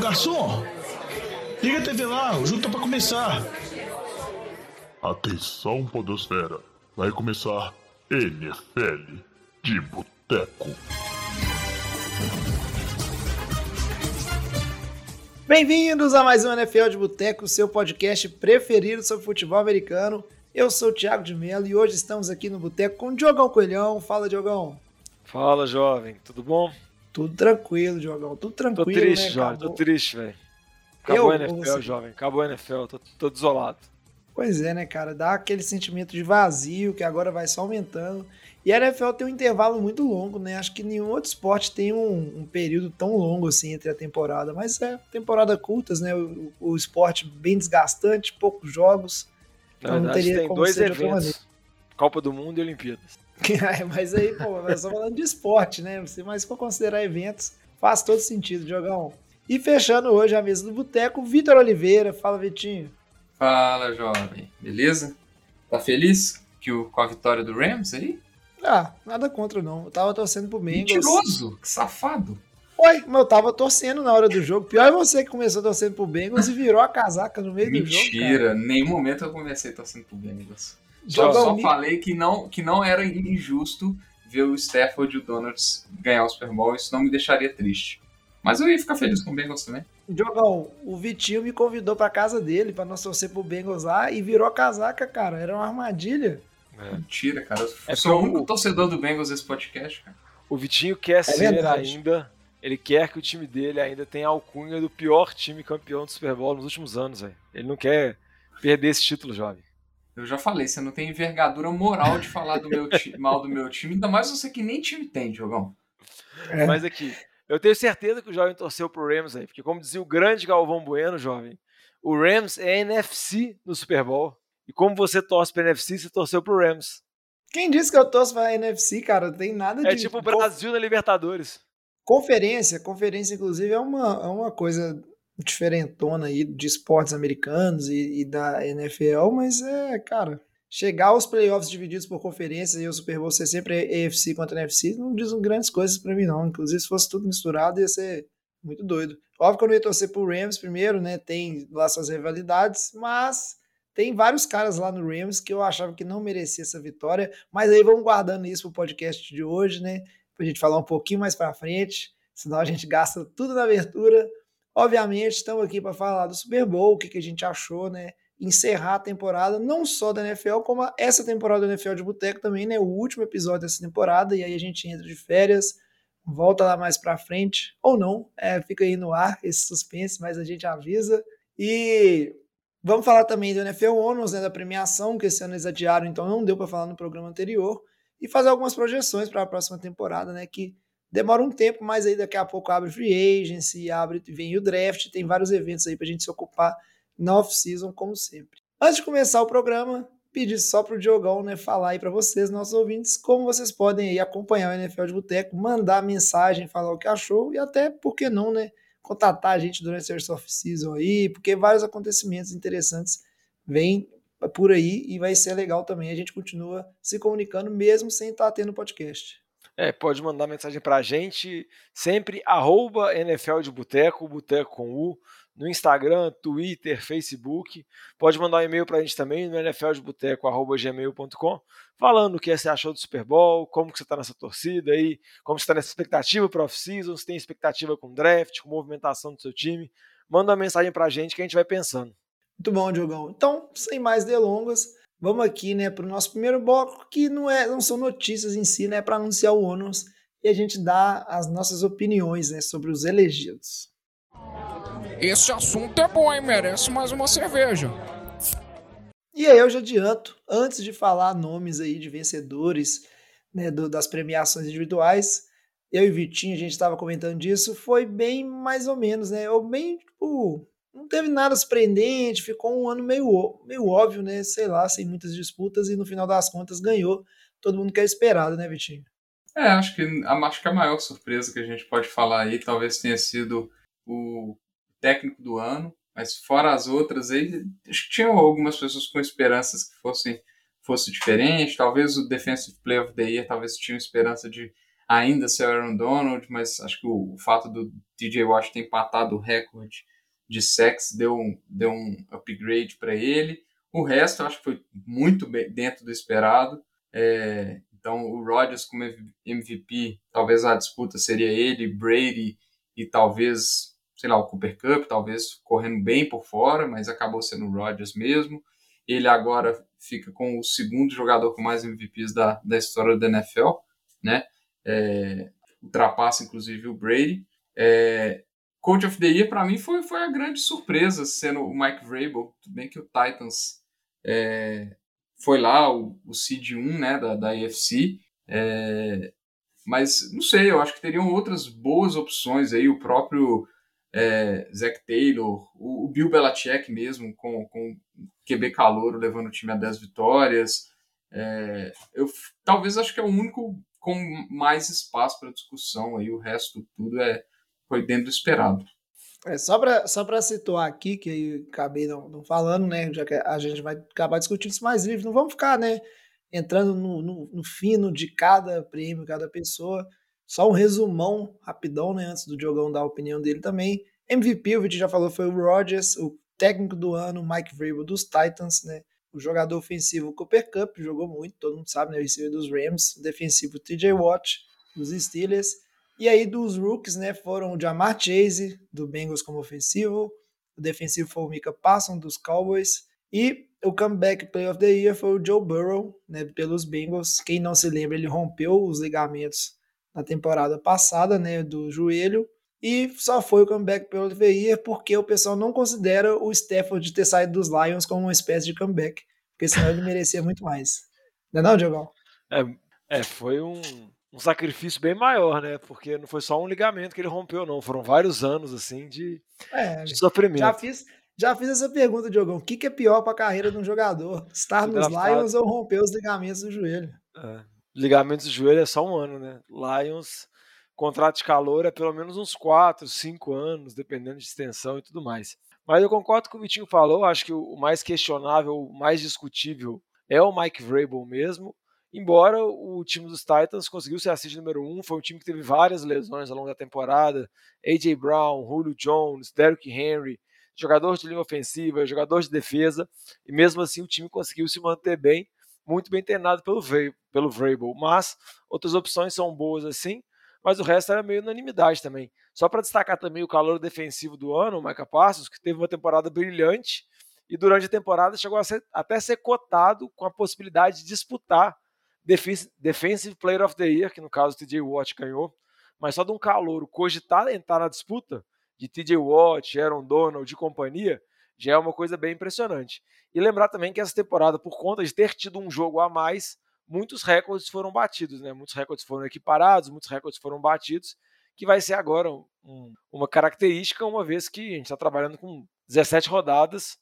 garçom! Liga a TV lá, o jogo tá pra começar. Atenção, Podosfera. Vai começar NFL de Boteco. Bem-vindos a mais um NFL de Boteco, seu podcast preferido sobre futebol americano. Eu sou o Thiago de Mello e hoje estamos aqui no Boteco com o Diogão Coelhão. Fala, Diogão. Fala, jovem. Tudo bom? Tudo tranquilo, Diogão. Tudo tranquilo, Tô triste, né? jovem. Tô triste, velho. Acabou Eu a NFL, você? jovem. Acabou a NFL. Tô, tô desolado. Pois é, né, cara? Dá aquele sentimento de vazio que agora vai só aumentando. E a NFL tem um intervalo muito longo, né? Acho que nenhum outro esporte tem um, um período tão longo assim entre a temporada. Mas é temporada curtas, né? O, o esporte bem desgastante, poucos jogos. Na Então, não verdade, teria tem dois eventos. Copa do Mundo e Olimpíadas. Mas aí, pô, nós estamos falando de esporte, né? Mas se for considerar eventos, faz todo sentido, Diogão. E fechando hoje a mesa do Boteco, Vitor Oliveira. Fala, Vitinho. Fala, jovem. Beleza? Tá feliz que o, com a vitória do Rams aí? Ah, nada contra, não. Eu tava torcendo pro Bengals. Mentiroso! Que safado! Oi, mas eu tava torcendo na hora do jogo. Pior é você que começou torcendo pro Bengals e virou a casaca no meio do jogo. Mentira! Nenhum momento eu comecei torcendo pro Bengals. Só me- falei que não, que não era injusto ver o Stafford e o Donuts ganhar o Super Bowl. Isso não me deixaria triste. Mas eu ia ficar feliz com o Bengals também. Diogão, o Vitinho me convidou pra casa dele pra nós torcer pro Bengals lá e virou a casaca, cara. Era uma armadilha. É. Mentira, cara. Eu É sou o único torcedor do Bengals desse podcast, cara. O Vitinho quer ser verdade. ainda. Ele quer que o time dele ainda tenha a alcunha do pior time campeão do Super Bowl nos últimos anos, velho. Ele não quer perder esse título, jovem. Eu já falei, você não tem envergadura moral de falar do meu mal do meu time, ainda mais você que nem time tem, Diogão. É. Mas aqui, eu tenho certeza que o jovem torceu pro Rams aí, porque como dizia o grande Galvão Bueno, jovem, o Rams é NFC no Super Bowl. E como você torce pro NFC, você torceu pro Rams. Quem disse que eu torço pra NFC, cara? Não tem nada de. É tipo o Brasil na Libertadores. Conferência, conferência, inclusive, é uma, é uma coisa diferentona aí de esportes americanos e, e da NFL, mas é, cara, chegar aos playoffs divididos por conferência e o Super Bowl ser sempre AFC contra NFC não diz grandes coisas pra mim, não. Inclusive, se fosse tudo misturado, ia ser muito doido. Óbvio que eu não ia torcer pro Rams primeiro, né? Tem lá suas rivalidades, mas tem vários caras lá no Rams que eu achava que não merecia essa vitória, mas aí vamos guardando isso pro podcast de hoje, né? Pra gente falar um pouquinho mais pra frente, senão a gente gasta tudo na abertura. Obviamente, estamos aqui para falar do Super Bowl, o que, que a gente achou, né? Encerrar a temporada, não só da NFL, como essa temporada da NFL de Boteco também, né? O último episódio dessa temporada, e aí a gente entra de férias, volta lá mais pra frente, ou não, é, fica aí no ar esse suspense, mas a gente avisa. E vamos falar também do NFL Honors, né? Da premiação, que esse ano eles adiaram, então não deu para falar no programa anterior, e fazer algumas projeções para a próxima temporada, né? Que demora um tempo, mas aí daqui a pouco abre free agency, abre, vem o draft, tem vários eventos aí pra gente se ocupar na off-season, como sempre. Antes de começar o programa, pedir só pro Diogão, né, falar aí pra vocês, nossos ouvintes, como vocês podem aí acompanhar o NFL de Boteco, mandar mensagem, falar o que achou e até, por que não, né, contatar a gente durante essa off-season aí, porque vários acontecimentos interessantes vêm por aí e vai ser legal também. A gente continua se comunicando mesmo sem estar tendo podcast. É, pode mandar mensagem pra gente, sempre arroba NFL de Boteco, Boteco com U, no Instagram, Twitter, Facebook. Pode mandar um e-mail pra gente também no nfldeboteco.gmail.com, falando o que você achou do Super Bowl, como que você tá nessa torcida aí, como você tá nessa expectativa para off-season, se tem expectativa com draft, com movimentação do seu time. Manda uma mensagem pra gente que a gente vai pensando. Muito bom, Diogão. Então, sem mais delongas, vamos aqui, né, para o nosso primeiro bloco, que não, é, não são notícias em si, né, para anunciar o ônus e a gente dá as nossas opiniões, né, sobre os elegidos. Esse assunto é bom, hein? Merece mais uma cerveja. E aí eu já adianto, antes de falar nomes aí de vencedores, né, do- das premiações individuais, eu e Vitinho, a gente estava comentando disso, foi bem mais ou menos, né, ou bem, tipo, não teve nada surpreendente, ficou um ano meio, meio óbvio, né, sei lá, sem muitas disputas e no final das contas ganhou. Todo mundo que é esperado, né, Vitinho? É, acho que, a, acho que a maior surpresa que a gente pode falar aí talvez tenha sido o técnico do ano, mas fora as outras aí, acho que tinham algumas pessoas com esperanças que fossem fosse diferente, talvez o Defensive Player of the Year talvez tinham esperança de ainda ser o Aaron Donald, mas acho que o, o fato do DJ Watt ter empatado o recorde de sacks deu um, deu um upgrade para ele. O resto eu acho que foi muito bem dentro do esperado. É, então o Rodgers como MVP, talvez a disputa seria ele, Brady e talvez, sei lá, o Cooper Cup, talvez correndo bem por fora, mas acabou sendo o Rodgers mesmo. Ele agora fica com o segundo jogador com mais MVPs da, da história da NFL, né? É, ultrapassa inclusive o Brady. É, Coach of the Year para mim foi, foi a grande surpresa sendo o Mike Vrabel. Tudo bem que o Titans é, foi lá, o, o seed 1 né, da, da AFC, é, mas não sei, eu acho que teriam outras boas opções aí, o próprio é, Taylor, o, o, Bill Belichick mesmo, com, com QB calouro levando o time a 10 vitórias. É, eu talvez acho que é o único com mais espaço para discussão aí, o resto tudo é foi dentro do esperado. É, só para só situar aqui, que eu acabei não, não, falando, né? Já que a gente vai acabar discutindo isso mais livre, não vamos ficar, né? Entrando no, no, no fino de cada prêmio, cada pessoa. Só um resumão rapidão, né? Antes do Diogão dar a opinião dele também. MVP, o Vitor já falou, foi o Rodgers, o técnico do ano, Mike Vrabel dos Titans, né? O jogador ofensivo Cooper Cup, jogou muito, todo mundo sabe, né? O dos Rams. O defensivo TJ Watt, dos Steelers. E aí dos rookies, né, foram o Jamar Chase, do Bengals como ofensivo, o defensivo foi o Mika Parson, dos Cowboys, e o comeback play of the year foi o Joe Burrow, né, pelos Bengals. Quem não se lembra, ele rompeu os ligamentos na temporada passada, né, do joelho, e só foi o comeback play of the year porque o pessoal não considera o Stafford ter saído dos Lions como uma espécie de comeback, porque senão ele merecia muito mais. Não é não, Diogão? É, é, foi um um sacrifício bem maior, né? Porque não foi só um ligamento que ele rompeu, não. Foram vários anos, assim, de, é, de sofrimento. Já fiz, já fiz essa pergunta, Diogão. O que, que é pior para a carreira de um jogador? Estar nos Lions ou romper os ligamentos do joelho? É. Ligamentos do joelho é só um ano, né? Lions, contrato de calor é pelo menos uns 4, 5 anos, dependendo de extensão e tudo mais. Mas eu concordo com o Vitinho falou. Acho que o mais questionável, o mais discutível é o Mike Vrabel mesmo. Embora o time dos Titans conseguiu ser a seed número 1, um, foi um time que teve várias lesões ao longo da temporada. A.J. Brown, Julio Jones, Derrick Henry, jogador de linha ofensiva, jogador de defesa, e mesmo assim o time conseguiu se manter bem, muito bem treinado pelo, pelo Vrabel. Mas outras opções são boas assim, mas o resto era meio unanimidade também. Só para destacar também o calor defensivo do ano, o Micah Parsons, que teve uma temporada brilhante e durante a temporada chegou a ser, até ser cotado com a possibilidade de disputar Defensive Player of the Year, que no caso o TJ Watt ganhou, mas só de um calouro cogitar entrar na disputa de TJ Watt, Aaron Donald e companhia, já é uma coisa bem impressionante. E lembrar também que essa temporada, por conta de ter tido um jogo a mais, muitos recordes foram batidos, né? Muitos recordes foram equiparados, muitos recordes foram batidos, que vai ser agora um, uma característica, uma vez que a gente está trabalhando com 17 rodadas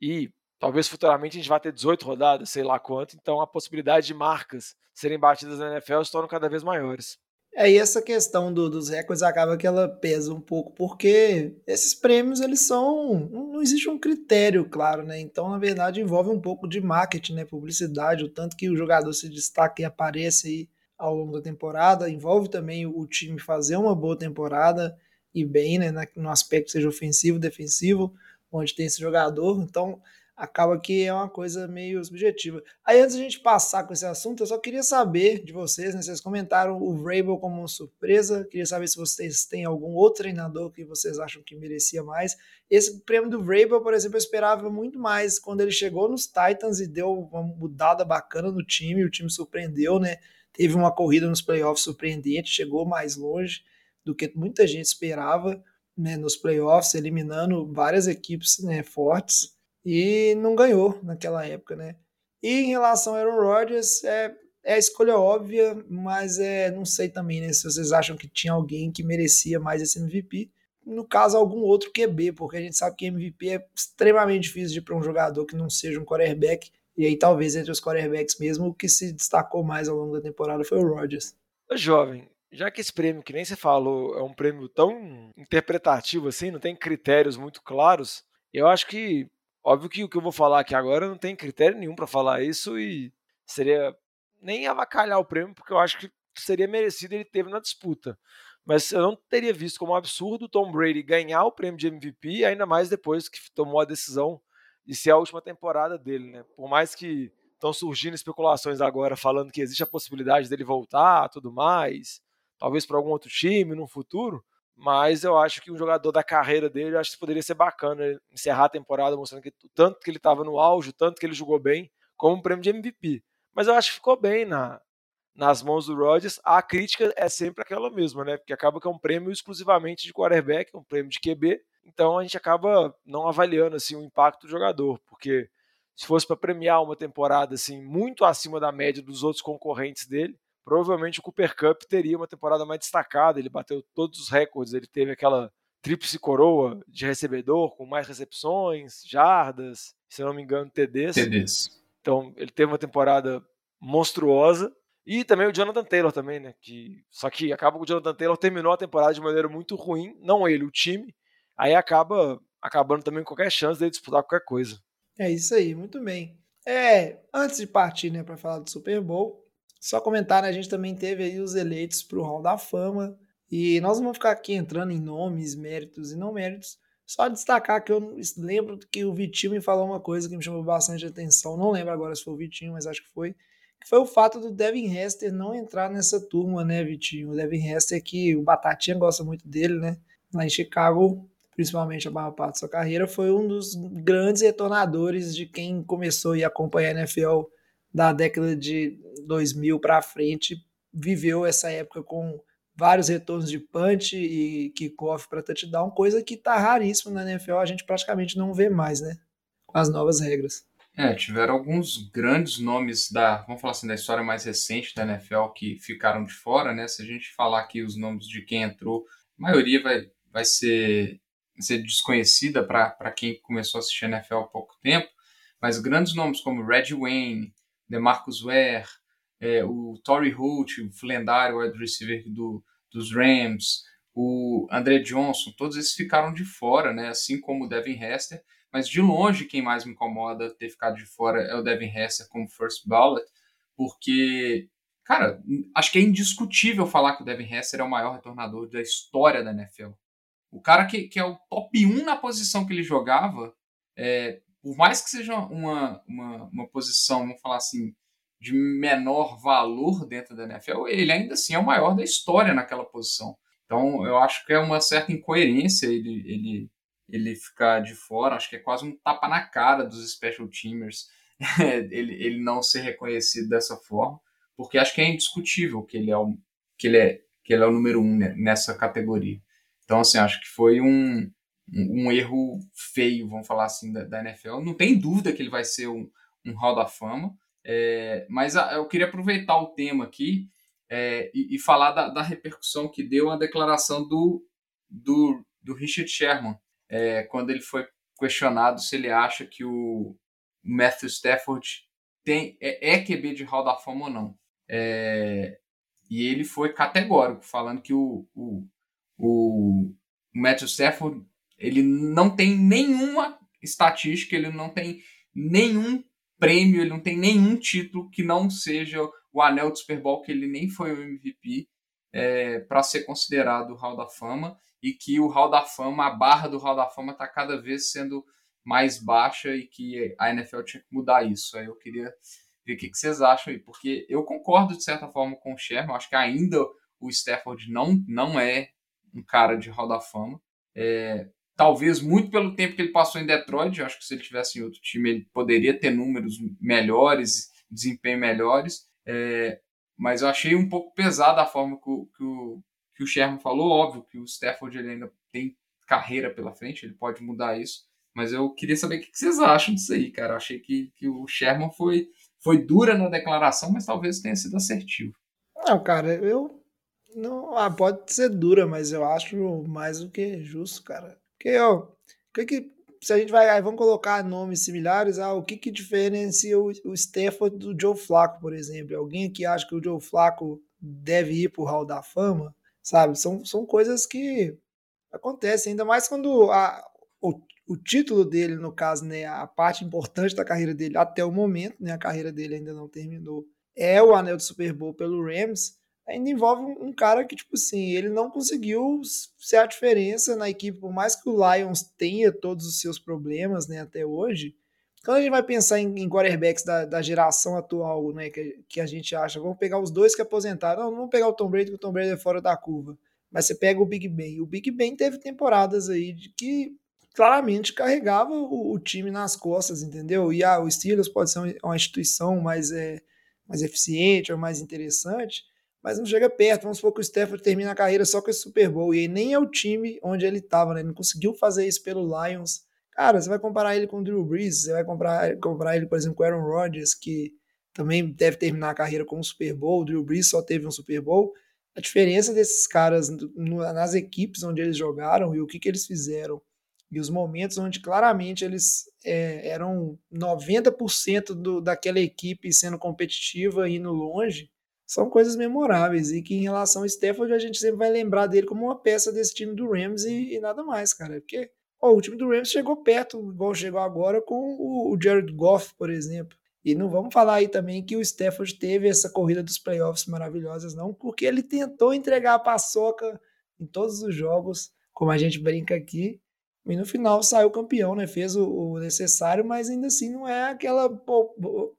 e Talvez futuramente a gente vá ter 18 rodadas, sei lá quanto, então a possibilidade de marcas serem batidas na NFL se tornam cada vez maiores. É, e essa questão do, dos recordes acaba que ela pesa um pouco, porque esses prêmios, eles são. Não existe um critério, claro, né? Então, na verdade, envolve um pouco de marketing, né? Publicidade, o tanto que o jogador se destaca e aparece aí ao longo da temporada. Envolve também o time fazer uma boa temporada e bem, né? No aspecto seja ofensivo, defensivo, onde tem esse jogador. Então, acaba que é uma coisa meio subjetiva. Aí antes a gente passar com esse assunto, eu só queria saber de vocês, né, vocês comentaram o Vrabel como uma surpresa, queria saber se vocês têm algum outro treinador que vocês acham que merecia mais. Esse prêmio do Vrabel, por exemplo, eu esperava muito mais quando ele chegou nos Titans e deu uma mudada bacana no time, o time surpreendeu, né? Teve uma corrida nos playoffs surpreendente, chegou mais longe do que muita gente esperava, né, nos playoffs, eliminando várias equipes né, fortes e não ganhou naquela época, né? E em relação ao Aaron Rodgers, é, é a escolha óbvia, mas é, não sei também né, se vocês acham que tinha alguém que merecia mais esse MVP. No caso, algum outro QB, porque a gente sabe que MVP é extremamente difícil de para um jogador que não seja um quarterback. E aí, talvez entre os quarterbacks mesmo, o que se destacou mais ao longo da temporada foi o Rodgers. Jovem, já que esse prêmio, que nem você falou, é um prêmio tão interpretativo assim, não tem critérios muito claros, eu acho que Óbvio que o que eu vou falar aqui agora não tem critério nenhum para falar isso e seria nem avacalhar o prêmio, porque eu acho que seria merecido ele teve na disputa. Mas eu não teria visto como absurdo o Tom Brady ganhar o prêmio de MVP, ainda mais depois que tomou a decisão de ser a última temporada dele, né? Por mais que estão surgindo especulações agora falando que existe a possibilidade dele voltar, tudo mais, talvez para algum outro time no futuro, mas eu acho que um jogador da carreira dele, acho que poderia ser bacana encerrar a temporada mostrando que tanto que ele estava no auge, tanto que ele jogou bem, como um prêmio de MVP. Mas eu acho que ficou bem na, nas mãos do Rodgers. A crítica é sempre aquela mesma, né? Porque acaba que é um prêmio exclusivamente de quarterback, um prêmio de QB. Então a gente acaba não avaliando assim o impacto do jogador, porque se fosse para premiar uma temporada assim muito acima da média dos outros concorrentes dele, provavelmente o Cooper Cup teria uma temporada mais destacada. Ele bateu todos os recordes, ele teve aquela tríplice coroa de recebedor com mais recepções, jardas, se não me engano, TDs. TDs. Então ele teve uma temporada monstruosa. E também o Jonathan Taylor também, né? Que, só que acaba que o Jonathan Taylor terminou a temporada de maneira muito ruim, não ele, o time. Aí acaba acabando também com qualquer chance de disputar qualquer coisa. É isso aí, muito bem. É, antes de partir, né, para falar do Super Bowl, só comentar, né, a gente também teve aí os eleitos para o Hall da Fama, e nós vamos ficar aqui entrando em nomes, méritos e não méritos, só destacar que eu lembro que o Vitinho me falou uma coisa que me chamou bastante atenção, não lembro agora se foi o Vitinho, mas acho que foi, que foi o fato do Devin Hester não entrar nessa turma, né, Vitinho? O Devin Hester que o Batatinha gosta muito dele, né? Lá em Chicago, principalmente a maior parte da sua carreira, foi um dos grandes retornadores de quem começou a acompanhar a NFL da década de 2000 para frente, viveu essa época com vários retornos de punch e kickoff para touchdown, coisa que tá raríssima na NFL, a gente praticamente não vê mais, né? Com as novas regras. É, tiveram alguns grandes nomes da, vamos falar assim, da história mais recente da NFL que ficaram de fora, né? Se a gente falar aqui os nomes de quem entrou, a maioria vai, vai ser, ser desconhecida para quem começou a assistir a NFL há pouco tempo, mas grandes nomes como Red Wayne, DeMarcus Ware, é, o Torrey Holt, o lendário wide receiver do, dos Rams, o André Johnson, todos esses ficaram de fora, né? Assim como o Devin Hester, mas de longe quem mais me incomoda ter ficado de fora é o Devin Hester como first ballot, porque, cara, acho que é indiscutível falar que o Devin Hester é o maior retornador da história da NFL. O cara que, que é o top 1 na posição que ele jogava, é, por mais que seja uma, uma, uma posição, vamos falar assim, de menor valor dentro da NFL, ele ainda assim é o maior da história naquela posição. Então, eu acho que é uma certa incoerência ele, ele, ele ficar de fora. Acho que é quase um tapa na cara dos special teamers ele, ele não ser reconhecido dessa forma, porque acho que é indiscutível que ele é o, que ele é, que ele é o número um nessa categoria. Então, assim, acho que foi um, um, um erro feio, vamos falar assim, da, da, NFL. Não tem dúvida que ele vai ser um, um Hall da Fama, é, mas a, eu queria aproveitar o tema aqui é, e, e, falar da, da, repercussão que deu a declaração do, do, do Richard Sherman, é, quando ele foi questionado se ele acha que o Matthew Stafford tem, é, é QB de Hall da Fama ou não. É, e ele foi categórico, falando que o, o, o Matthew Stafford ele não tem nenhuma estatística, ele não tem nenhum prêmio, ele não tem nenhum título que não seja o anel do Super Bowl, que ele nem foi o MVP, é, para ser considerado o Hall da Fama, e que o Hall da Fama, a barra do Hall da Fama está cada vez sendo mais baixa e que a NFL tinha que mudar isso. Aí eu queria ver o que, vocês acham aí, porque eu concordo de certa forma com o Sherman, acho que ainda o Stafford não, não é um cara de Hall da Fama. É, Talvez muito pelo tempo que ele passou em Detroit. Acho que se ele tivesse em outro time, ele poderia ter números melhores, desempenho melhores. É, mas eu achei um pouco pesada a forma que o, que o, que o Sherman falou. Óbvio que o Stafford ele ainda tem carreira pela frente, ele pode mudar isso. Mas eu queria saber o que vocês acham disso aí, cara. Eu achei que, que o Sherman foi, foi dura na declaração, mas talvez tenha sido assertivo. Não, cara, eu. Não, ah, pode ser dura, mas eu acho mais do que justo, cara. Porque, ó, que que, se a gente vai, vamos colocar nomes similares, ah, o que que diferencia o, o do Joe Flacco, por exemplo? Alguém que acha que o Joe Flacco deve ir pro Hall da Fama, sabe? São, são coisas que acontecem, ainda mais quando a, o, o título dele, no caso, né, a parte importante da carreira dele até o momento, né, a carreira dele ainda não terminou, é o anel de Super Bowl pelo Rams, ainda envolve um, cara que, tipo assim, ele não conseguiu ser a diferença na equipe, por mais que o Lions tenha todos os seus problemas, né, até hoje. Quando a gente vai pensar em, em quarterbacks da, da geração atual, né, que, que a gente acha, vamos pegar os dois que aposentaram, não, não vamos pegar o Tom Brady, porque o Tom Brady é fora da curva, mas você pega o Big Ben. O Big Ben teve temporadas aí de que claramente carregava o, o time nas costas, entendeu? E ah, o Steelers pode ser uma instituição mais, é, mais eficiente ou mais interessante, mas não chega perto. Vamos supor que o Stafford termina a carreira só com esse Super Bowl, e nem é o time onde ele estava, né? Ele não conseguiu fazer isso pelo Lions. Cara, você vai comparar ele com o Drew Brees, você vai comparar, comparar ele, por exemplo, com o Aaron Rodgers, que também deve terminar a carreira com um Super Bowl. O Drew Brees só teve um Super Bowl. A diferença desses caras nas equipes onde eles jogaram e o que, que eles fizeram e os momentos onde claramente eles é, eram 90% do, daquela equipe sendo competitiva e indo longe, são coisas memoráveis e que em relação ao Stafford a gente sempre vai lembrar dele como uma peça desse time do Rams e, e nada mais, cara. Porque ó, o time do Rams chegou perto, igual chegou agora com o, o Jared Goff, por exemplo. E não vamos falar aí também que o Stafford teve essa corrida dos playoffs maravilhosas, não, porque ele tentou entregar a paçoca em todos os jogos, como a gente brinca aqui, e no final saiu campeão, né? Fez o, o necessário, mas ainda assim não é aquela pô,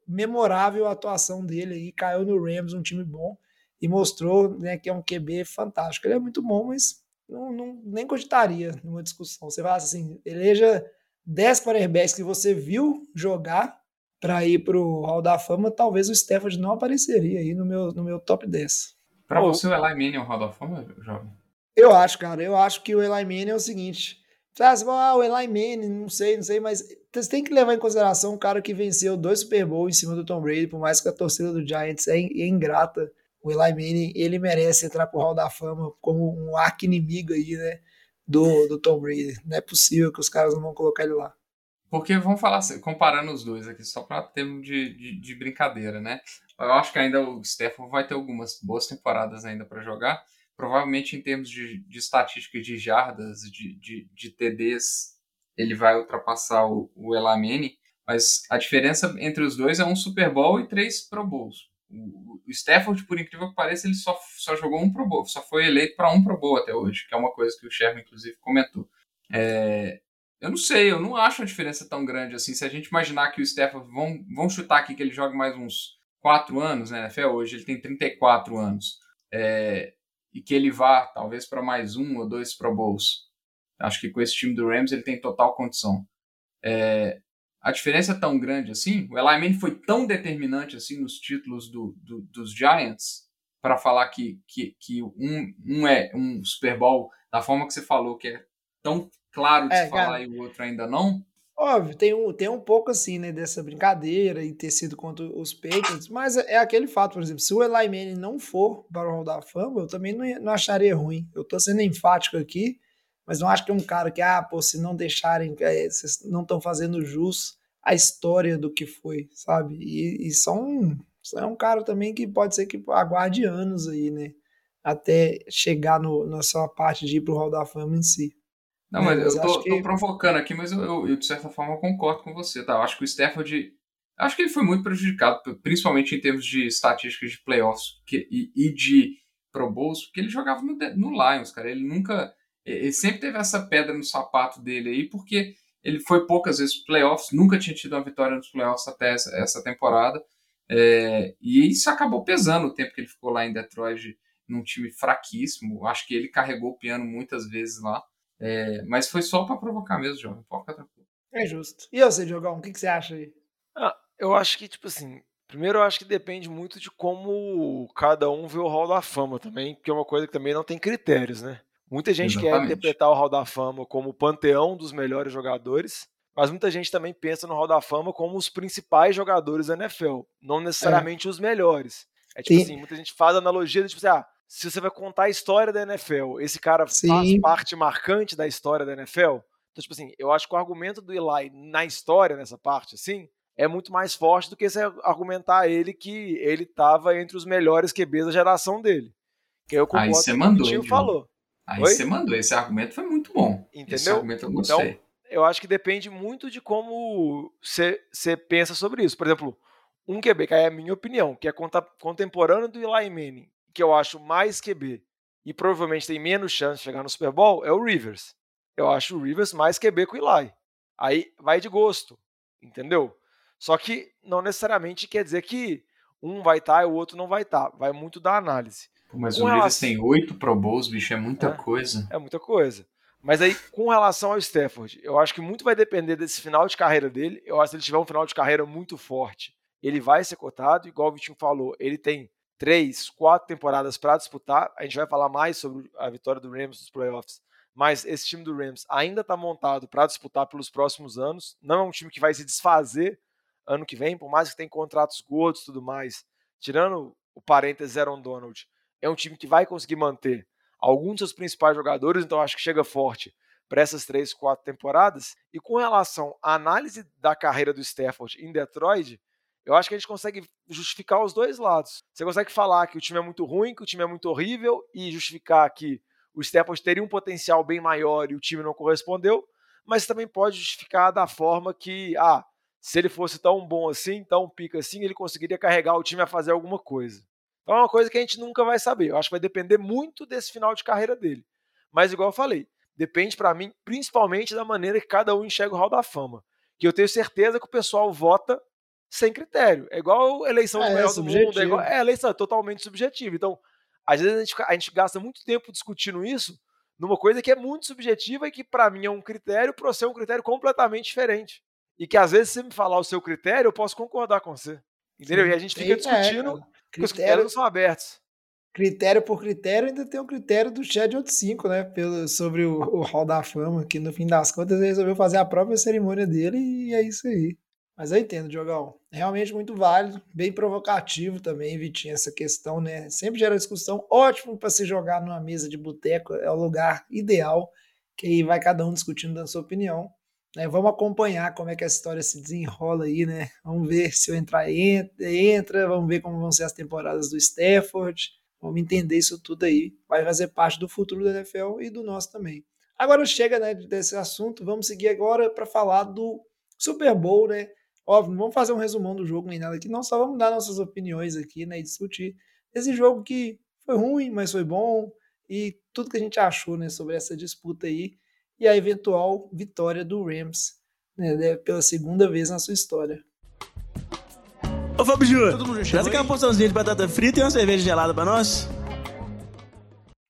memorável atuação dele aí. Caiu no Rams, um time bom, e mostrou né, que é um QB fantástico. Ele é muito bom, mas não, não, nem cogitaria numa discussão. Você fala assim, eleja 10 quarterbacks que você viu jogar para ir para o Hall da Fama, talvez o Stafford não apareceria aí no meu, no meu top 10. Para você, o Eli Manning é o Hall da Fama, jovem? Eu acho, cara. Eu acho que o Eli Manning é o seguinte ah, o Eli Manning, não sei, não sei, mas você tem que levar em consideração um cara que venceu dois Super Bowl em cima do Tom Brady, por mais que a torcida do Giants é, é ingrata. O Eli Manning, ele merece entrar pro Hall da Fama como um arqui-inimigo aí, né, do, do Tom Brady. Não é possível que os caras não vão colocar ele lá. Porque vamos falar assim, comparando os dois aqui, só para termos de, de, de, brincadeira, né? Eu acho que ainda o Stephen vai ter algumas boas temporadas ainda para jogar provavelmente em termos de, de estatística de jardas, de, de, de TDs, ele vai ultrapassar o, o Elamene, mas a diferença entre os dois é um Super Bowl e três Pro Bowls. O, o Stafford, por incrível que pareça, ele só, só jogou um Pro Bowl, só foi eleito para um Pro Bowl até hoje, que é uma coisa que o Sherman, inclusive, comentou. É, eu não sei, eu não acho a diferença tão grande assim. Se a gente imaginar que o Stafford, vão, vão chutar aqui que ele joga mais uns 4 anos na NFL, hoje ele tem 34 anos. É, e que ele vá talvez para mais um ou dois Pro Bowls. Acho que com esse time do Rams ele tem total condição. É, a diferença é tão grande assim. O Eli Manning foi tão determinante assim nos títulos do, do, dos Giants para falar que, que, que um, um é um Super Bowl da forma que você falou, que é tão claro de é, se falar cara, e o outro ainda não. Óbvio, tem um, tem um pouco assim, né, dessa brincadeira e ter sido contra os Patriots, mas é, é aquele fato, por exemplo, se o Eli Manning não for para o Hall da Fama, eu também não, não acharia ruim. Eu tô sendo enfático aqui, mas não acho que é um cara que, ah, pô, se não deixarem, é, vocês não estão fazendo jus à história do que foi, sabe? E, e são, é um cara também que pode ser que aguarde anos aí, né, até chegar no, na sua parte de ir para o Hall da Fama em si. Não, mas, mas eu tô, que... tô, provocando aqui, mas eu, eu, eu, de certa forma concordo com você, tá? Eu acho que o Stafford. Acho que ele foi muito prejudicado, principalmente em termos de estatísticas de playoffs que, e, e, de Pro Bowls, porque ele jogava no, no Lions, cara. Ele nunca. Ele sempre teve essa pedra no sapato dele aí, porque ele foi poucas vezes playoffs, nunca tinha tido uma vitória nos playoffs até essa, essa temporada. É, e isso acabou pesando o tempo que ele ficou lá em Detroit, num time fraquíssimo. Acho que ele carregou o piano muitas vezes lá. É, mas foi só para provocar mesmo, João. Pode ficar tranquilo. É justo. E você, Diogão, o que, que você acha aí? Ah, eu acho que, tipo assim, primeiro eu acho que depende muito de como cada um vê o Hall da Fama também, porque é uma coisa que também não tem critérios, né? Muita gente Exatamente. quer interpretar o Hall da Fama como o panteão dos melhores jogadores, mas muita gente também pensa no Hall da Fama como os principais jogadores da NFL, não necessariamente é. os melhores. É tipo Sim. assim, muita gente faz analogia de tipo assim, ah, se você vai contar a história da NFL, esse cara Sim. faz parte marcante da história da NFL. Então, tipo assim, eu acho que o argumento do Eli na história, nessa parte, assim, é muito mais forte do que você argumentar ele que ele estava entre os melhores QBs da geração dele. Que eu concordo Aí você mandou, o falou. Aí Oi? você mandou, esse argumento foi muito bom. Entendeu? Esse argumento eu gostei. Então, eu acho que depende muito de como você pensa sobre isso. Por exemplo, um QB, que é a minha opinião, que é contemporâneo do Eli Manning, que eu acho mais QB e provavelmente tem menos chance de chegar no Super Bowl é o Rivers. Eu acho o Rivers mais QB que o Eli. Aí vai de gosto, entendeu? Só que não necessariamente quer dizer que um vai estar tá e o outro não vai estar. Tá. Vai muito da análise. Mas com o Rivers tem oito Pro Bowls, bicho, é muita é, coisa. É muita coisa. Mas aí, com relação ao Stafford, eu acho que muito vai depender desse final de carreira dele. Eu acho que se ele tiver um final de carreira muito forte, ele vai ser cotado. Igual o Vitinho falou, ele tem três, quatro temporadas para disputar. A gente vai falar mais sobre a vitória do Rams nos playoffs. Mas esse time do Rams ainda está montado para disputar pelos próximos anos. Não é um time que vai se desfazer ano que vem, por mais que tenha contratos gordos e tudo mais. Tirando o parênteses Aaron Donald, é um time que vai conseguir manter alguns dos seus principais jogadores, então acho que chega forte para essas três, quatro temporadas. E com relação à análise da carreira do Stafford em Detroit, eu acho que a gente consegue justificar os dois lados. Você consegue falar que o time é muito ruim, que o time é muito horrível e justificar que o Stafford teria um potencial bem maior e o time não correspondeu, mas também pode justificar da forma que, ah, se ele fosse tão bom assim, tão pica assim, ele conseguiria carregar o time a fazer alguma coisa. Então é uma coisa que a gente nunca vai saber. Eu acho que vai depender muito desse final de carreira dele. Mas, igual eu falei, depende para mim principalmente da maneira que cada um enxerga o Hall da Fama. Que eu tenho certeza que o pessoal vota sem critério. É igual eleição de é, melhor do mundo. É, igual, é eleição é totalmente subjetiva. Então, às vezes a gente, a gente gasta muito tempo discutindo isso numa coisa que é muito subjetiva e que para mim é um critério, para você é um critério completamente diferente. E que às vezes se você me falar o seu critério, eu posso concordar com você. Entendeu? Sim. E a gente fica é, discutindo, é, porque os critérios não são abertos. Critério por critério, ainda tem o critério do Chad 85, né? Pelo, sobre o, o Hall da Fama, que no fim das contas ele resolveu fazer a própria cerimônia dele e é isso aí. Mas eu entendo, Diogão. Realmente muito válido, bem provocativo também, Vitinho, essa questão, né? Sempre gera discussão. Ótimo para se jogar numa mesa de boteco, é o lugar ideal, que aí vai cada um discutindo da sua opinião. Né? Vamos acompanhar como é que a história se desenrola aí, né? Vamos ver se eu entrar entra, vamos ver como vão ser as temporadas do Stafford. Vamos entender isso tudo aí. Vai fazer parte do futuro da NFL e do nosso também. Agora chega né, desse assunto, vamos seguir agora para falar do Super Bowl, né? Óbvio, não vamos fazer um resumão do jogo nem nada aqui, não, só vamos dar nossas opiniões aqui, né, e discutir esse jogo que foi ruim, mas foi bom, e tudo que a gente achou, né, sobre essa disputa aí, e a eventual vitória do Rams, né, né pela segunda vez na sua história. Ô Fábio Júnior, traz aquela porçãozinha de batata frita e uma cerveja gelada para nós.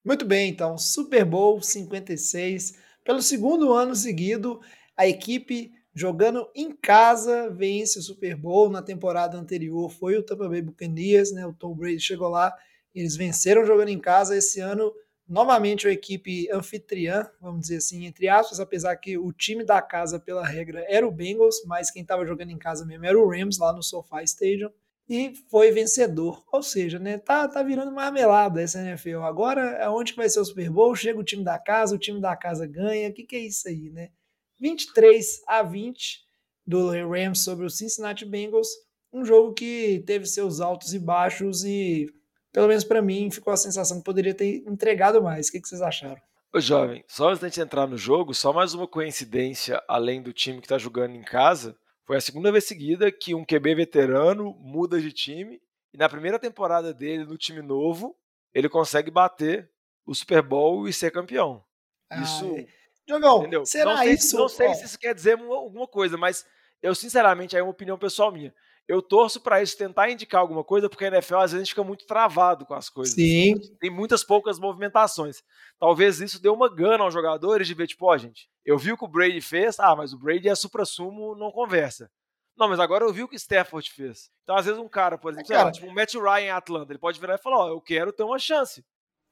Muito bem, então, Super Bowl 56, pelo segundo ano seguido, a equipe jogando em casa, vence o Super Bowl. Na temporada anterior foi o Tampa Bay Buccaneers, né? O Tom Brady chegou lá, eles venceram jogando em casa. Esse ano, novamente, a equipe anfitriã, vamos dizer assim, entre aspas, apesar que o time da casa, pela regra, era o Bengals, mas quem estava jogando em casa mesmo era o Rams, lá no SoFi Stadium. E foi vencedor, ou seja, né, tá, tá virando marmelada essa NFL. Agora, aonde que vai ser o Super Bowl? Chega o time da casa, o time da casa ganha. O que, que é isso aí, né? 23 a 20 do Rams sobre o Cincinnati Bengals. Um jogo que teve seus altos e baixos e, pelo menos para mim, ficou a sensação que poderia ter entregado mais. O que, que vocês acharam? Ô, jovem, só antes de entrar no jogo, só mais uma coincidência, além do time que está jogando em casa, foi a segunda vez seguida que um QB veterano muda de time e na primeira temporada dele no time novo, ele consegue bater o Super Bowl e ser campeão. Ah, Isso é. Diogão, Entendeu? será não sei, isso? Não sei se isso quer dizer alguma coisa, mas eu, sinceramente, é uma opinião pessoal minha. Eu torço para isso, tentar indicar alguma coisa, porque a NFL às vezes a gente fica muito travado com as coisas. Sim. Tem muitas poucas movimentações. Talvez isso dê uma gana aos jogadores de ver, tipo, ó, gente, eu vi o que o Brady fez, ah, mas o Brady é supra-sumo, não conversa. Não, mas agora eu vi o que o Stafford fez. Então, às vezes, um cara, por exemplo, é, cara, tipo, um Matt Ryan em Atlanta, ele pode virar e falar, ó, eu quero ter uma chance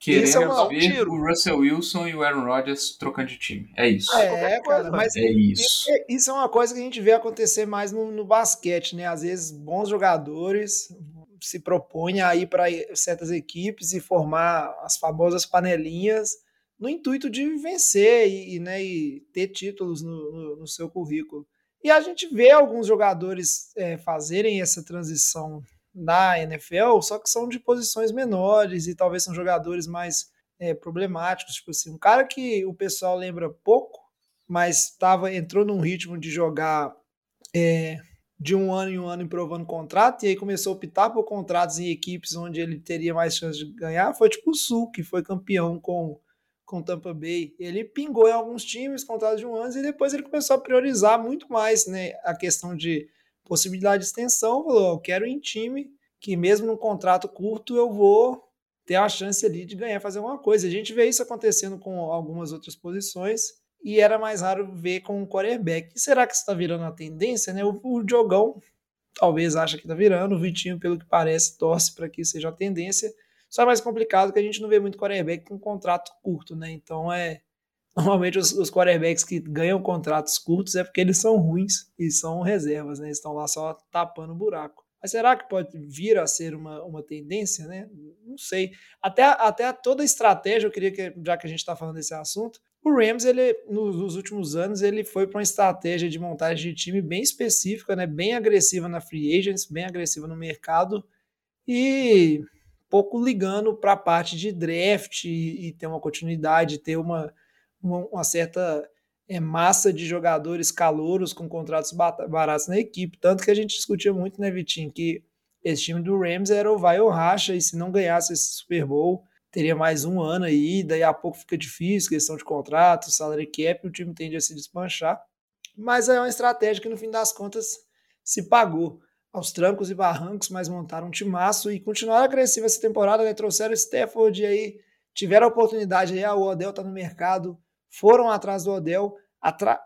queremos é uma, ver um o Russell Wilson e o Aaron Rodgers trocando de time. É isso. É, cara, mas é isso. Isso é uma coisa que a gente vê acontecer mais no, no basquete, né? Às vezes bons jogadores se propõem a ir para certas equipes e formar as famosas panelinhas no intuito de vencer e, né, e ter títulos no, no, no, seu currículo. E a gente vê alguns jogadores é, fazerem essa transição na NFL, só que são de posições menores e talvez são jogadores mais é, problemáticos. Tipo assim, um cara que o pessoal lembra pouco, mas tava, entrou num ritmo de jogar é, de um ano em um ano improvando contrato, e aí começou a optar por contratos em equipes onde ele teria mais chance de ganhar, foi tipo o Sul, que foi campeão com com Tampa Bay. Ele pingou em alguns times, contratos de um ano, e depois ele começou a priorizar muito mais né, a questão de possibilidade de extensão. Falou: eu quero em time que, mesmo num contrato curto, eu vou ter a chance ali de ganhar, fazer alguma coisa. A gente vê isso acontecendo com algumas outras posições e era mais raro ver com o quarterback. E será que está virando uma tendência? Né? O, o Diogão talvez acha que está virando, o Vitinho, pelo que parece, torce para que seja a tendência. Só é mais complicado que a gente não vê muito quarterback com contrato curto, né? Então é. Normalmente os, os quarterbacks que ganham contratos curtos é porque eles são ruins e são reservas, né? Estão lá só tapando o buraco. Mas será que pode vir a ser uma, uma tendência, né? Não sei. Até, até toda a estratégia, eu queria que, já que a gente está falando desse assunto, o Rams, ele, nos, nos últimos anos, ele foi para uma estratégia de montagem de time bem específica, né? Bem agressiva na free agents, bem agressiva no mercado. E pouco ligando para a parte de draft e, e, ter uma continuidade, ter uma, uma, uma certa é, massa de jogadores calouros com contratos baratos na equipe. Tanto que a gente discutia muito, né, Vitinho, que esse time do Rams era o vai ou racha, e se não ganhasse esse Super Bowl, teria mais um ano aí, daí a pouco fica difícil, questão de contrato, salary cap, o time tende a se despanchar. Mas é uma estratégia que no fim das contas se pagou aos trancos e barrancos, mas montaram um timaço e continuaram agressivo essa temporada, né? Trouxeram o Stafford e aí tiveram a oportunidade aí, o Odell tá no mercado, foram atrás do Odell, atra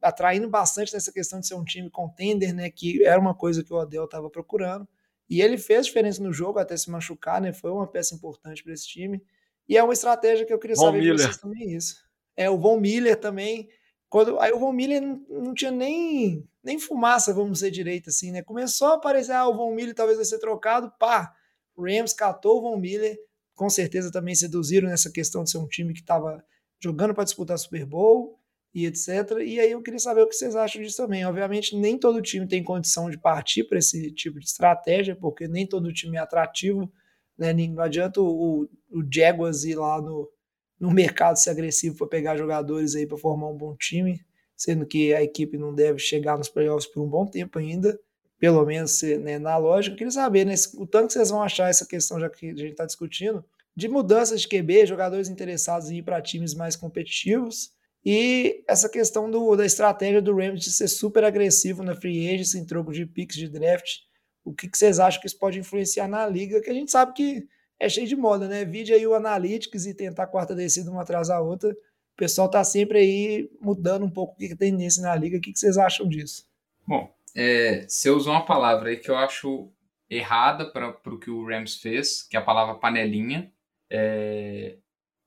atraindo bastante nessa questão de ser um time contender, né? Que era uma coisa que o Odell estava procurando. E ele fez diferença no jogo até se machucar, né? Foi uma peça importante para esse time. E é uma estratégia que eu queria Von saber Miller. de vocês também isso. É, o Von Miller também. Quando, aí o Von Miller não, não tinha nem nem fumaça, vamos dizer direito assim, né? Começou a aparecer, ah, o Von Miller talvez vai ser trocado, pá, o Rams catou o Von Miller, com certeza também seduziram nessa questão de ser um time que estava jogando para disputar Super Bowl e etc. E aí eu queria saber o que vocês acham disso também. Obviamente, nem todo time tem condição de partir para esse tipo de estratégia, porque nem todo time é atrativo, né? Não adianta o, o Jaguars ir lá no, no mercado ser agressivo para pegar jogadores aí para formar um bom time sendo que a equipe não deve chegar nos playoffs por um bom tempo ainda, pelo menos né, na lógica. Eu queria saber né, o tanto que vocês vão achar essa questão, já que a gente está discutindo, de mudanças de QB, jogadores interessados em ir para times mais competitivos. E essa questão do, da estratégia do Rams de ser super agressivo na free agency, em troco de picks de draft. O que, que vocês acham que isso pode influenciar na liga? Que a gente sabe que é cheio de moda, né? Vide aí o Analytics e tentar quarta descida uma atrás da outra pessoal está sempre aí mudando um pouco o que tem tendência na liga. O que vocês acham disso? Bom, é, você usou uma palavra aí que eu acho errada para o que o Rams fez, que é a palavra panelinha. É,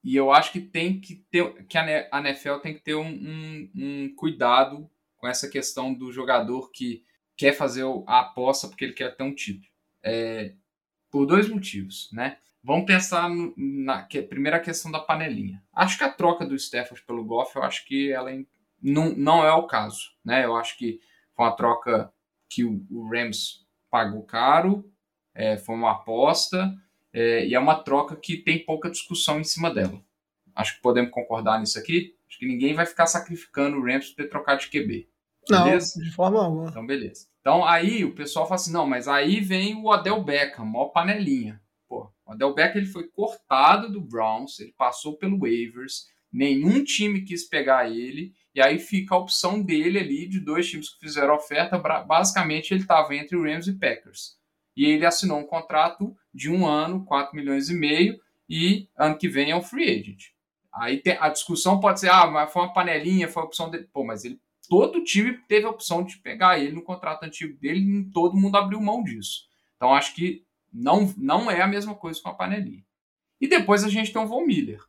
e eu acho que tem que ter que a NFL tem que ter um, um, um, cuidado com essa questão do jogador que quer fazer a aposta porque ele quer ter um título. É, por dois motivos, né? Vamos pensar na que, primeira questão da panelinha. Acho que a troca do Stafford pelo Goff, eu acho que ela não, não é o caso. Né? Eu acho que foi uma troca que o, o Rams pagou caro, é, foi uma aposta, é, e é uma troca que tem pouca discussão em cima dela. Acho que podemos concordar nisso aqui. Acho que ninguém vai ficar sacrificando o Rams para ter trocado de QB. Beleza? Não, de forma alguma. Então, beleza. Então, aí o pessoal fala assim, não, mas aí vem o Adel Beckham, maior panelinha. O Adel Beckham ele foi cortado do Browns, ele passou pelo waivers, nenhum time quis pegar ele, e aí fica a opção dele ali de dois times que fizeram oferta. Basicamente, ele estava entre o Rams e Packers. E ele assinou um contrato de um ano, 4 milhões e meio, e ano que vem é um free agent. Aí tem, a discussão pode ser, ah, mas foi uma panelinha, foi a opção dele. Pô, mas ele, todo time teve a opção de pegar ele no contrato antigo dele e todo mundo abriu mão disso. Então acho que não, não é a mesma coisa com a panelinha. E depois a gente tem o Von Miller,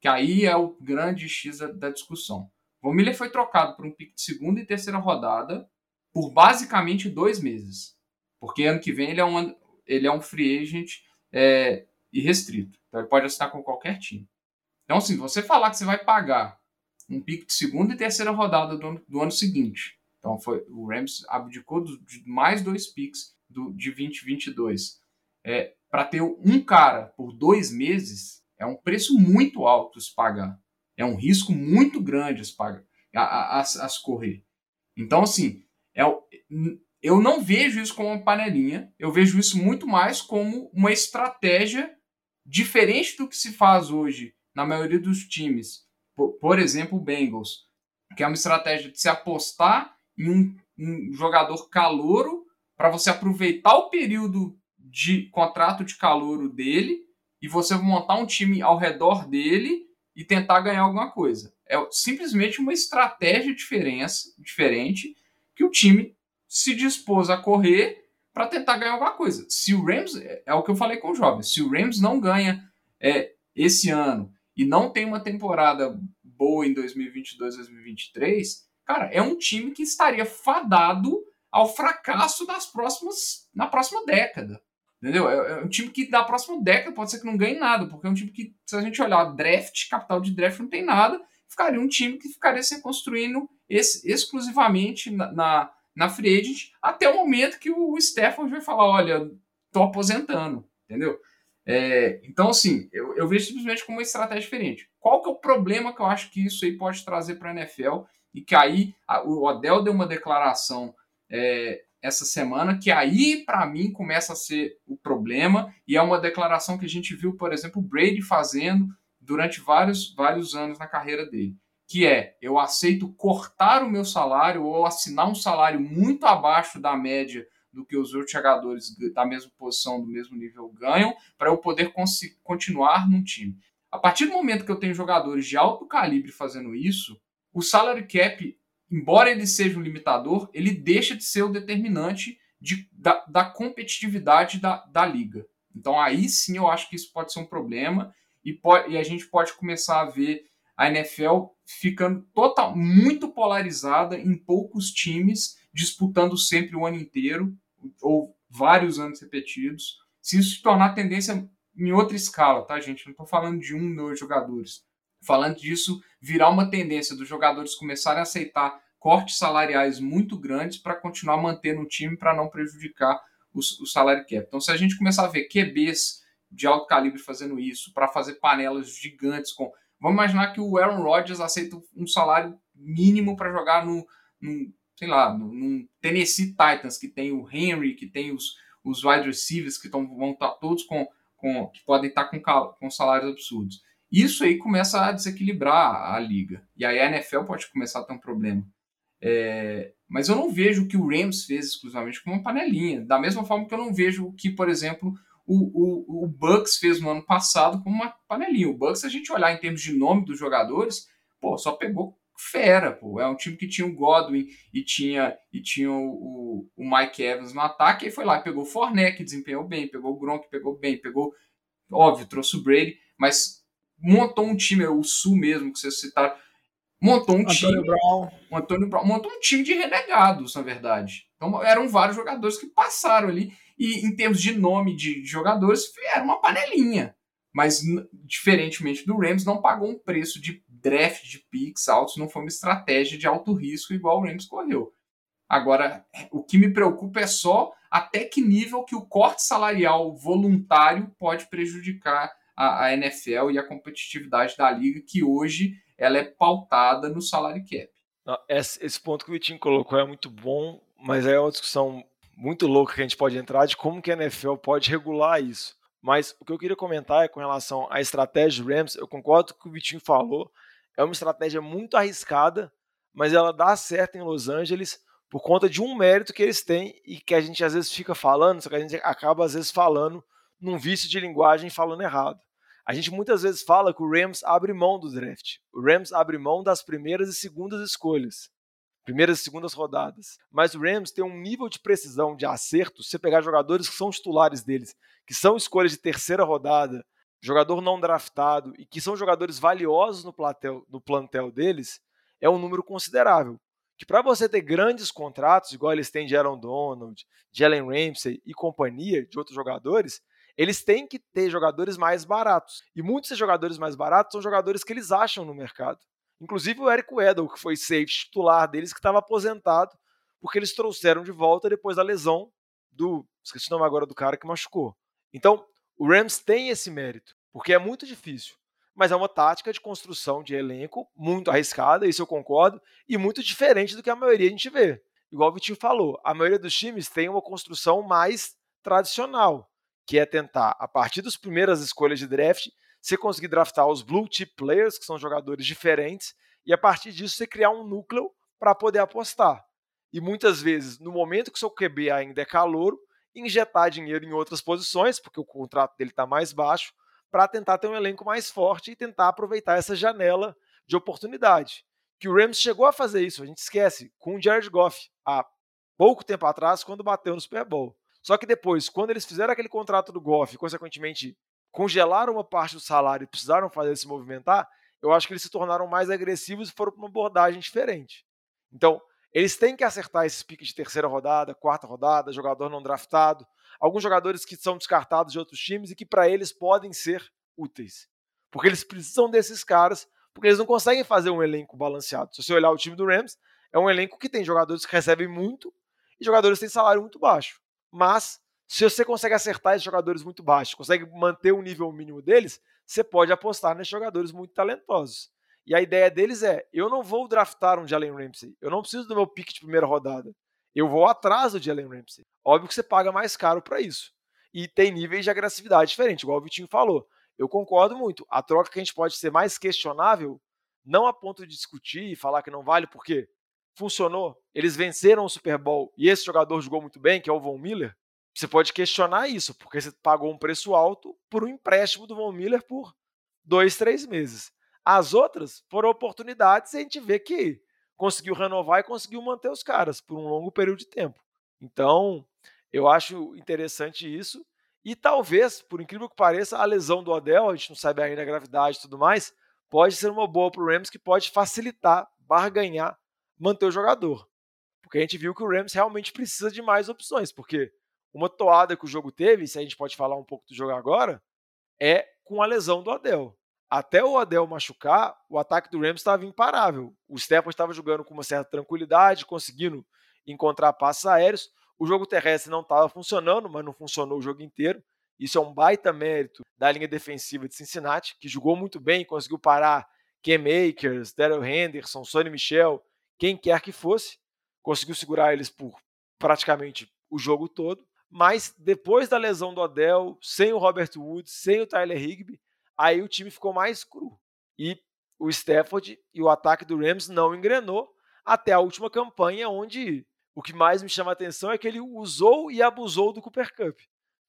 que aí é o grande X da, da discussão. Von Miller foi trocado por um pick de segunda e terceira rodada por basicamente dois meses. Porque ano que vem ele é um, ele é um free agent é, irrestrito. Então ele pode assinar com qualquer time. Então, assim, você falar que você vai pagar um pick de segunda e terceira rodada do ano, do ano seguinte. Então, foi, o Rams abdicou de mais dois picks do, de 2022 é, para ter um cara por dois meses é um preço muito alto se pagar. É um risco muito grande a, pagar, a, a, a, a correr. Então, assim, é, eu não vejo isso como uma panelinha, eu vejo isso muito mais como uma estratégia diferente do que se faz hoje na maioria dos times. Por, por exemplo, o Bengals, que é uma estratégia de se apostar em um, um jogador calouro para você aproveitar o período de contrato de calouro dele e você montar um time ao redor dele e tentar ganhar alguma coisa. É simplesmente uma estratégia diferença, diferente que o time se dispôs a correr para tentar ganhar alguma coisa. Se o Rams, é, é o que eu falei com o jovem, se o Rams não ganha é, esse ano e não tem uma temporada boa em 2022, 2023, cara, é um time que estaria fadado ao fracasso nas próximas, na próxima década. Entendeu? É, é um time que da próxima década pode ser que não ganhe nada, porque é um time que, se a gente olhar draft, capital de draft não tem nada, ficaria um time que ficaria se construindo esse, exclusivamente na, na, na free agent, até o momento que o Stafford vai falar, olha, tô aposentando, entendeu? É, então, assim, eu, eu, vejo simplesmente como uma estratégia diferente. Qual que é o problema que eu acho que isso aí pode trazer para a NFL? E que aí a, o Odell deu uma declaração é, essa semana que aí, para mim, começa a ser o problema. E é uma declaração que a gente viu, por exemplo, o Brady fazendo durante vários, vários anos na carreira dele. Que é, eu aceito cortar o meu salário ou assinar um salário muito abaixo da média do que os outros jogadores da mesma posição, do mesmo nível ganham, para eu poder continuar num time. A partir do momento que eu tenho jogadores de alto calibre fazendo isso, o salary cap, embora ele seja um limitador, ele deixa de ser o determinante de, da, da competitividade da, da liga. Então aí sim eu acho que isso pode ser um problema e, e a gente pode começar a ver a NFL ficando total, muito polarizada em poucos times disputando sempre o ano inteiro ou vários anos repetidos. Se isso se tornar tendência em outra escala, tá, gente? Não estou falando de um, dois jogadores. Falando disso virar uma tendência dos jogadores começarem a aceitar cortes salariais muito grandes para continuar mantendo o time para não prejudicar o, salário cap. Então, se a gente começar a ver QBs de alto calibre fazendo isso, para fazer panelas gigantes com. Vamos imaginar que o Aaron Rodgers aceita um salário mínimo para jogar no, no, sei lá, no, no, Tennessee Titans, que tem o Henry, que tem os, os wide receivers que tão, vão estar tá todos com, com. que podem estar tá com, com salários absurdos. Isso aí começa a desequilibrar a liga. E aí a NFL pode começar a ter um problema. É, mas eu não vejo o que o Rams fez exclusivamente como uma panelinha. Da mesma forma que eu não vejo o que, por exemplo, o, o, o Bucks fez no ano passado como uma panelinha. O Bucks, se a gente olhar em termos de nome dos jogadores, pô, só pegou fera, pô. É um time que tinha o Godwin e tinha, e tinha o, o, Mike Evans no ataque, e foi lá pegou o Fournette, que desempenhou bem, pegou o Gronk, pegou bem, pegou, óbvio, trouxe o Brady, mas montou um time, o Sul mesmo, que vocês citaram, montou um Antônio time. Brown. O Antônio Brown montou um time de renegados, na verdade. Então eram vários jogadores que passaram ali e em termos de nome de jogadores, era uma panelinha. Mas, diferentemente do Rams, não pagou um preço de draft de picks altos, não foi uma estratégia de alto risco igual o Rams correu. Agora, o que me preocupa é só até que nível que o corte salarial voluntário pode prejudicar a, a NFL e a competitividade da liga, que hoje ela é pautada no salário cap. Esse, esse ponto que o Vitinho colocou é muito bom, mas é uma discussão muito louco que a gente pode entrar de como que a NFL pode regular isso. Mas o que eu queria comentar é com relação à estratégia do Rams, eu concordo com o que o Vitinho falou, é uma estratégia muito arriscada, mas ela dá certo em Los Angeles por conta de um mérito que eles têm e que a gente às vezes fica falando, só que a gente acaba às vezes falando num vício de linguagem falando errado. A gente muitas vezes fala que o Rams abre mão do draft. O Rams abre mão das primeiras e segundas escolhas primeiras e segundas rodadas. Mas o Rams tem um nível de precisão, de acerto, se você pegar jogadores que são titulares deles, que são escolhas de terceira rodada, jogador não draftado e que são jogadores valiosos no plantel, no plantel deles, é um número considerável. Que para você ter grandes contratos, igual eles têm de Aaron Donald, Jalen Ramsey e companhia de outros jogadores, eles têm que ter jogadores mais baratos. E muitos desses jogadores mais baratos são jogadores que eles acham no mercado. Inclusive o Eric Weddle, que foi safety titular deles, que estava aposentado, porque eles trouxeram de volta depois da lesão do. Esqueci o nome agora do cara que machucou. Então, o Rams tem esse mérito, porque é muito difícil. Mas é uma tática de construção de elenco muito arriscada, isso eu concordo, e muito diferente do que a maioria a gente vê. igual o Vitinho falou, a maioria dos times tem uma construção mais tradicional, que é tentar, a partir das primeiras escolhas de draft, você conseguir draftar os blue chip players, que são jogadores diferentes, e a partir disso você criar um núcleo para poder apostar. E muitas vezes, no momento que seu QB ainda é calouro, injetar dinheiro em outras posições, porque o contrato dele está mais baixo, para tentar ter um elenco mais forte e tentar aproveitar essa janela de oportunidade. Que o Rams chegou a fazer isso, a gente esquece, com o Jared Goff há pouco tempo atrás, quando bateu no Super Bowl. Só que depois, quando eles fizeram aquele contrato do Goff consequentemente, congelaram uma parte do salário e precisaram fazer se movimentar, eu acho que eles se tornaram mais agressivos e foram para uma abordagem diferente. Então, eles têm que acertar esses piques de terceira rodada, quarta rodada, jogador não draftado, alguns jogadores que são descartados de outros times e que para eles podem ser úteis. Porque eles precisam desses caras, porque eles não conseguem fazer um elenco balanceado. Se você olhar o time do Rams, é um elenco que tem jogadores que recebem muito e jogadores que têm salário muito baixo. Mas se você consegue acertar esses jogadores muito baixos, consegue manter o nível mínimo deles, você pode apostar nesses jogadores muito talentosos. E a ideia deles é: eu não vou draftar um Jalen Ramsey, eu não preciso do meu pick de primeira rodada. Eu vou atrás do Jalen Ramsey. Óbvio que você paga mais caro para isso. E tem níveis de agressividade diferentes, igual o Vitinho falou. Eu concordo muito. A troca que a gente pode ser mais questionável, não a ponto de discutir e falar que não vale, porque funcionou. Eles venceram o Super Bowl e esse jogador jogou muito bem, que é o Von Miller. Você pode questionar isso, porque você pagou um preço alto por um empréstimo do Von Miller por dois, três meses. As outras foram oportunidades e a gente vê que conseguiu renovar e conseguiu manter os caras por um longo período de tempo. Então, eu acho interessante isso. E talvez, por incrível que pareça, a lesão do Odell, a gente não sabe ainda a gravidade e tudo mais, pode ser uma boa para o Rams que pode facilitar, barganhar, manter o jogador. Porque a gente viu que o Rams realmente precisa de mais opções, porque uma toada que o jogo teve, se a gente pode falar um pouco do jogo agora, é com a lesão do Odell até o Adel machucar, o ataque do Rams estava imparável. O Stafford estava jogando com uma certa tranquilidade, conseguindo encontrar passos aéreos. O jogo terrestre não estava funcionando, mas não funcionou o jogo inteiro. Isso é um baita mérito da linha defensiva de Cincinnati, que jogou muito bem, conseguiu parar Cam Akers, Daryl Henderson, Sonny Michel, quem quer que fosse. Conseguiu segurar eles por praticamente o jogo todo. Mas depois da lesão do Adel, sem o Robert Woods, sem o Tyler Higby, Aí o time ficou mais cru. E o Stafford e o ataque do Rams não engrenou até a última campanha, onde o que mais me chama a atenção é que ele usou e abusou do Cooper Cup.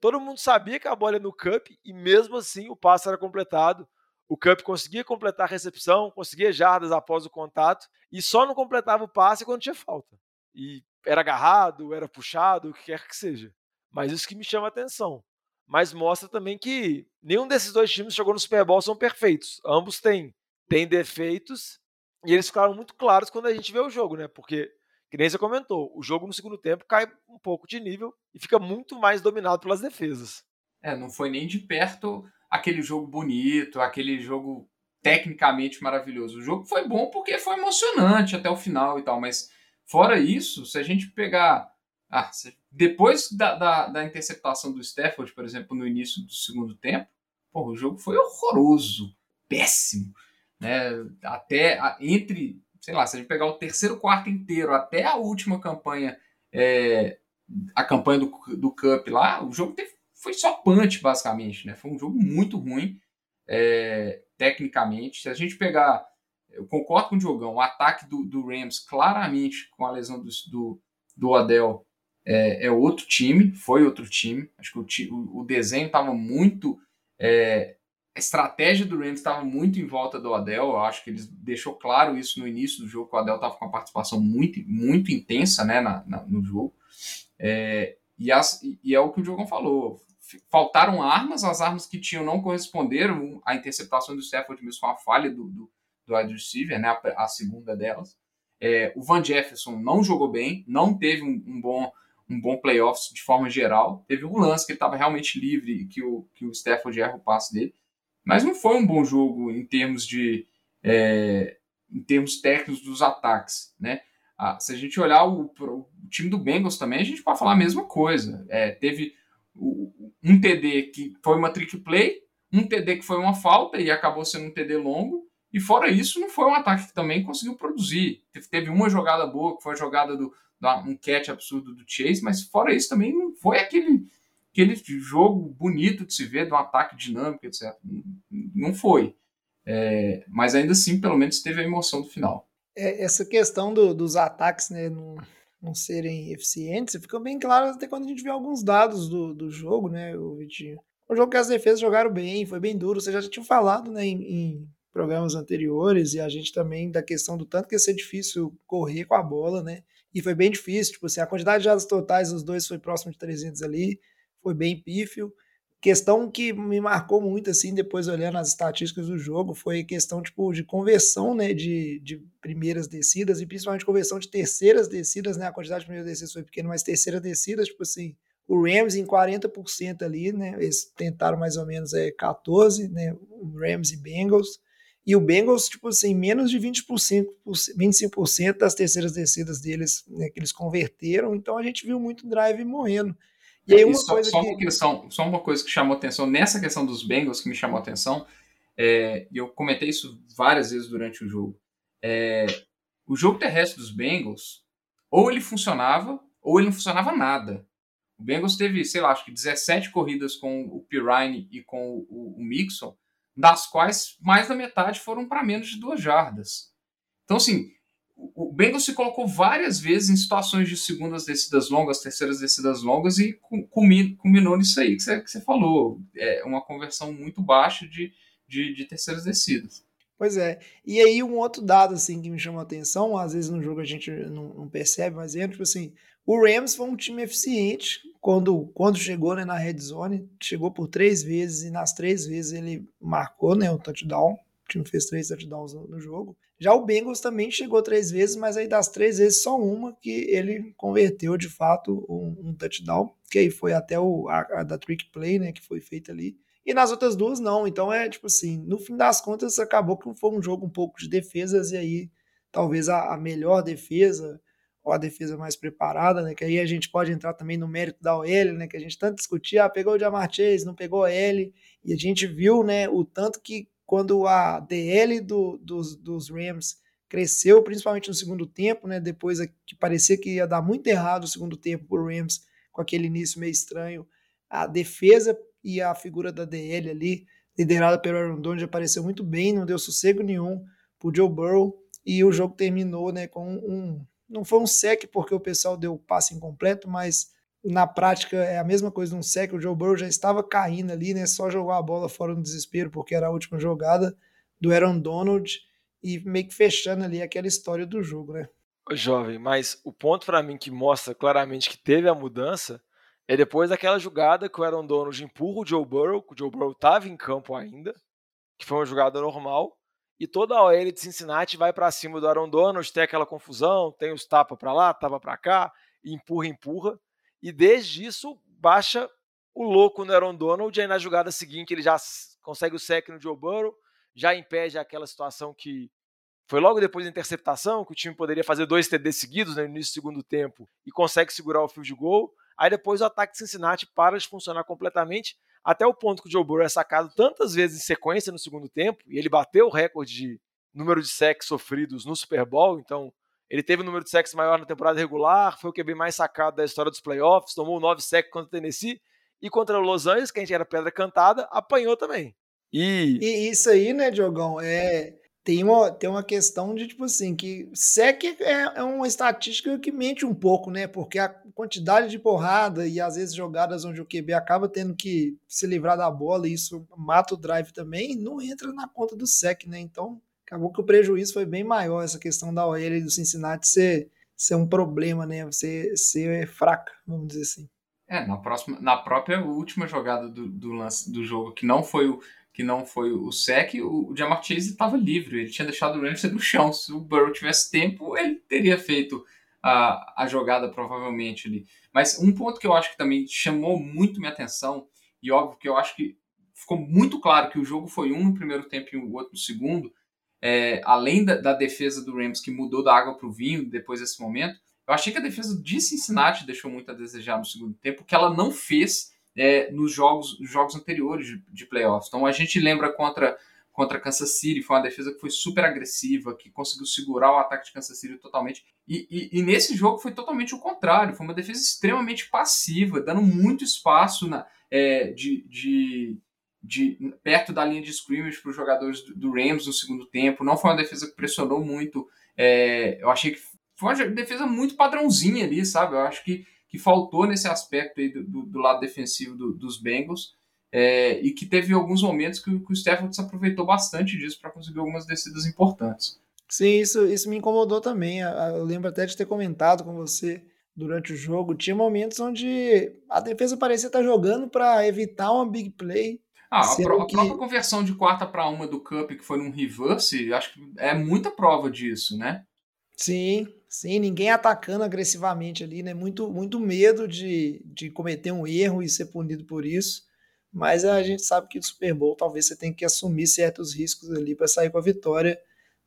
Todo mundo sabia que a bola era no Cup e mesmo assim o passe era completado. O Cup conseguia completar a recepção, conseguia jardas após o contato e só não completava o passe quando tinha falta. E era agarrado, era puxado, o que quer que seja. Mas isso que me chama a atenção mas mostra também que nenhum desses dois times que jogou no Super Bowl são perfeitos. Ambos têm, têm defeitos e eles ficaram muito claros quando a gente vê o jogo, né? Porque, que nem você comentou, o jogo no segundo tempo cai um pouco de nível e fica muito mais dominado pelas defesas. É, não foi nem de perto aquele jogo bonito, aquele jogo tecnicamente maravilhoso. O jogo foi bom porque foi emocionante até o final e tal, mas fora isso, se a gente pegar ah, depois da, da, da, interceptação do Stafford, por exemplo, no início do segundo tempo, porra, o jogo foi horroroso, péssimo. Né? Até entre, sei lá, se a gente pegar o terceiro quarto inteiro até a última campanha, é, a campanha do, do Cup lá, o jogo teve, foi só punch, basicamente. Né? Foi um jogo muito ruim, é, tecnicamente. Se a gente pegar, eu concordo com o Diogão, o ataque do, do Rams, claramente, com a lesão do, do, do Adel, é, é, outro time, foi outro time. Acho que o, o desenho estava muito. É, a estratégia do Rams estava muito em volta do Adel. Eu acho que eles deixou claro isso no início do jogo, que o Adel estava com uma participação muito, muito intensa né, na, na no jogo. É, e, as, e, é o que o Diogão falou. Faltaram armas, as armas que tinham não corresponderam. A interceptação do Stafford mesmo com a falha do, do, do wide receiver, né, a, a segunda delas. É, o Van Jefferson não jogou bem, não teve um, um bom um bom playoffs de forma geral. Teve um lance que ele estava realmente livre que o, que o Stafford erra o passe dele. Mas não foi um bom jogo em termos de é, em termos técnicos dos ataques, né? Ah, se a gente olhar o, o, time do Bengals também, a gente pode falar a mesma coisa. É, teve o, um TD que foi uma trick play, um TD que foi uma falta e acabou sendo um TD longo, E fora isso, não foi um ataque que também conseguiu produzir. Teve uma jogada boa, que foi a jogada do um catch absurdo do Chase, mas fora isso também não foi aquele, aquele jogo bonito de se ver, de um ataque dinâmico, etc. Não foi. É, mas ainda assim, pelo menos teve a emoção do final. É, essa questão do, dos ataques, né, não, não serem eficientes, fica bem claro até quando a gente vê alguns dados do, do jogo, né, o Vitinho. Um jogo que as defesas jogaram bem, foi bem duro. Você já tinha falado, né, em, em programas anteriores, e a gente também da questão do tanto que ia ser difícil correr com a bola, né? E foi bem difícil, tipo assim, a quantidade de jardas totais dos dois foi próximo de 300 ali, foi bem pífio. Questão que me marcou muito, assim, depois olhando as estatísticas do jogo, foi questão, tipo, de conversão, né, de, de primeiras descidas, e principalmente conversão de terceiras descidas, né, a quantidade de primeiras descidas foi pequena, mas terceiras descidas, tipo assim, o Rams em 40% ali, né, eles tentaram mais ou menos é, 14, né, Rams e Bengals, e o Bengals, tipo assim, menos de 20%, 25% das terceiras descidas deles, né, que eles converteram. Então a gente viu muito drive morrendo. E aí uma só, coisa só, que... uma questão, só uma coisa que chamou atenção, nessa questão dos Bengals que me chamou atenção, é, e eu comentei isso várias vezes durante o jogo, é, o jogo terrestre dos Bengals, ou ele funcionava, ou ele não funcionava nada. O Bengals teve, sei lá, acho que 17 corridas com o Pirine e com o, o Mixon, das quais mais da metade foram para menos de duas jardas. Então, assim, o Bengals se colocou várias vezes em situações de segundas descidas longas, terceiras descidas longas e culminou nisso aí que você, falou. É uma conversão muito baixa de, de, de terceiras descidas. Pois é. E aí um outro dado assim que me chamou a atenção, às vezes no jogo a gente não, não percebe, mas é tipo assim, o Rams foi um time eficiente quando, quando chegou né, na red zone, chegou por três vezes e nas três vezes ele marcou né, um touchdown. O time fez três touchdowns no, no jogo. Já o Bengals também chegou três vezes, mas aí das três vezes só uma que ele converteu de fato um, um touchdown, que aí foi até o a, a, da trick play, né, que foi feita ali. E nas outras duas não. Então é tipo assim, no fim das contas acabou que foi um jogo um pouco de defesas e aí talvez a, a melhor defesa ou a defesa mais preparada, né? Que aí a gente pode entrar também no mérito da OL, né? Que a gente tanto discutia, ah, pegou o Jamar Chase, não pegou L, e a gente viu, né, o tanto que quando a DL do, dos, dos Rams cresceu, principalmente no segundo tempo, né? Depois que parecia que ia dar muito errado o segundo tempo para o Rams, com aquele início meio estranho, a defesa e a figura da DL ali, liderada pelo Aaron Donald, apareceu muito bem, não deu sossego nenhum para o Joe Burrow, e o jogo terminou, né, com um não foi um sec porque o pessoal deu o passe incompleto, mas na prática é a mesma coisa de um sec. O Joe Burrow já estava caindo ali, né? Só jogou a bola fora no desespero porque era a última jogada do Aaron Donald e meio que fechando ali aquela história do jogo, né? Jovem, mas o ponto para mim que mostra claramente que teve a mudança é depois daquela jogada que o Aaron Donald empurra o Joe Burrow, que o Joe Burrow estava em campo ainda, que foi uma jogada normal, e toda a OL de Cincinnati vai para cima do Aaron Donald, tem aquela confusão, tem os tapa para lá, tapa para cá, empurra, empurra, e desde isso baixa o louco no Aaron Donald, e aí na jogada seguinte ele já consegue o sec no Joe Burrow, já impede aquela situação que foi logo depois da interceptação, que o time poderia fazer dois TD seguidos né, no início do segundo tempo e consegue segurar o field goal. Aí depois o ataque de Cincinnati para de funcionar completamente até o ponto que o Joe Burrow é sacado tantas vezes em sequência no segundo tempo, e ele bateu o recorde de número de sacks sofridos no Super Bowl, então ele teve o número de sacks maior na temporada regular, foi o QB mais sacado da história dos playoffs, tomou nove sacks contra o Tennessee, e contra o Los Angeles, que a gente era pedra cantada, apanhou também. E... e isso aí, né, Diogão, é tem uma, tem uma questão de, tipo assim, que SEC é, é uma estatística que mente um pouco, né? Porque a quantidade de porrada e às vezes jogadas onde o QB acaba tendo que se livrar da bola e isso mata o drive também, não entra na conta do SEC, né? Então, acabou que o prejuízo foi bem maior, essa questão da OL e do Cincinnati ser, ser um problema, né? Ser, ser fraca, vamos dizer assim. É, na, próxima, na própria última jogada do, do, lance, do jogo, que não foi o que não foi o sec, o Jamar Chase estava livre, ele tinha deixado o Ramsey no chão. Se o Burrow tivesse tempo, ele teria feito a, a jogada provavelmente ali. Mas um ponto que eu acho que também chamou muito minha atenção, e óbvio que eu acho que ficou muito claro que o jogo foi um no primeiro tempo e o outro no segundo, é, além da, da, defesa do Rams que mudou da água para o vinho depois desse momento, eu achei que a defesa de Cincinnati deixou muito a desejar no segundo tempo, que ela não fez é, nos jogos, jogos anteriores de, de playoffs. Então a gente lembra contra, contra Kansas City. Foi uma defesa que foi super agressiva, que conseguiu segurar o ataque de Kansas City totalmente. E, e, e, nesse jogo foi totalmente o contrário. Foi uma defesa extremamente passiva, dando muito espaço na, é, de, de, de, perto da linha de scrimmage para os jogadores do, do, Rams no segundo tempo. Não foi uma defesa que pressionou muito. É, eu achei que foi uma defesa muito padrãozinha ali, sabe? Eu acho que, que faltou nesse aspecto aí do, do, do lado defensivo dos Bengals. É, e que teve alguns momentos que, que o Stafford se aproveitou bastante disso para conseguir algumas descidas importantes. Sim, isso, isso me incomodou também. Eu lembro até de ter comentado com você durante o jogo. Tinha momentos onde a defesa parecia estar jogando para evitar uma big play. Ah, a, pró que... a, própria conversão de quarta para uma do Cup, que foi num reverse, acho que é muita prova disso, né? Sim, sim, ninguém atacando agressivamente ali, né? Muito, muito medo de, de cometer um erro e ser punido por isso. Mas a gente sabe que no Super Bowl talvez você tenha que assumir certos riscos ali para sair com a vitória.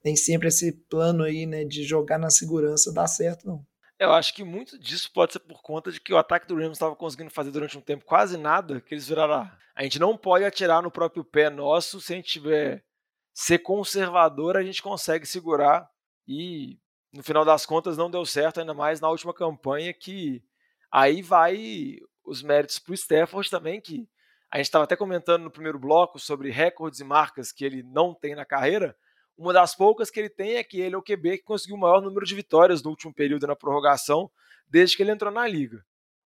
Nem sempre esse plano aí, né, de jogar na segurança dá certo, não. Eu acho que muito disso pode ser por conta de que o ataque do Rams estava conseguindo fazer durante um tempo quase nada, que eles viraram. Ah, a gente não pode atirar no próprio pé nosso, se a gente tiver ser conservador, a gente consegue segurar. E no final das contas não deu certo, ainda mais na última campanha, que aí vai os méritos para o Stafford também, que a gente estava até comentando no primeiro bloco sobre recordes e marcas que ele não tem na carreira. Uma das poucas que ele tem é que ele é o QB que conseguiu o maior número de vitórias no último período na prorrogação, desde que ele entrou na liga.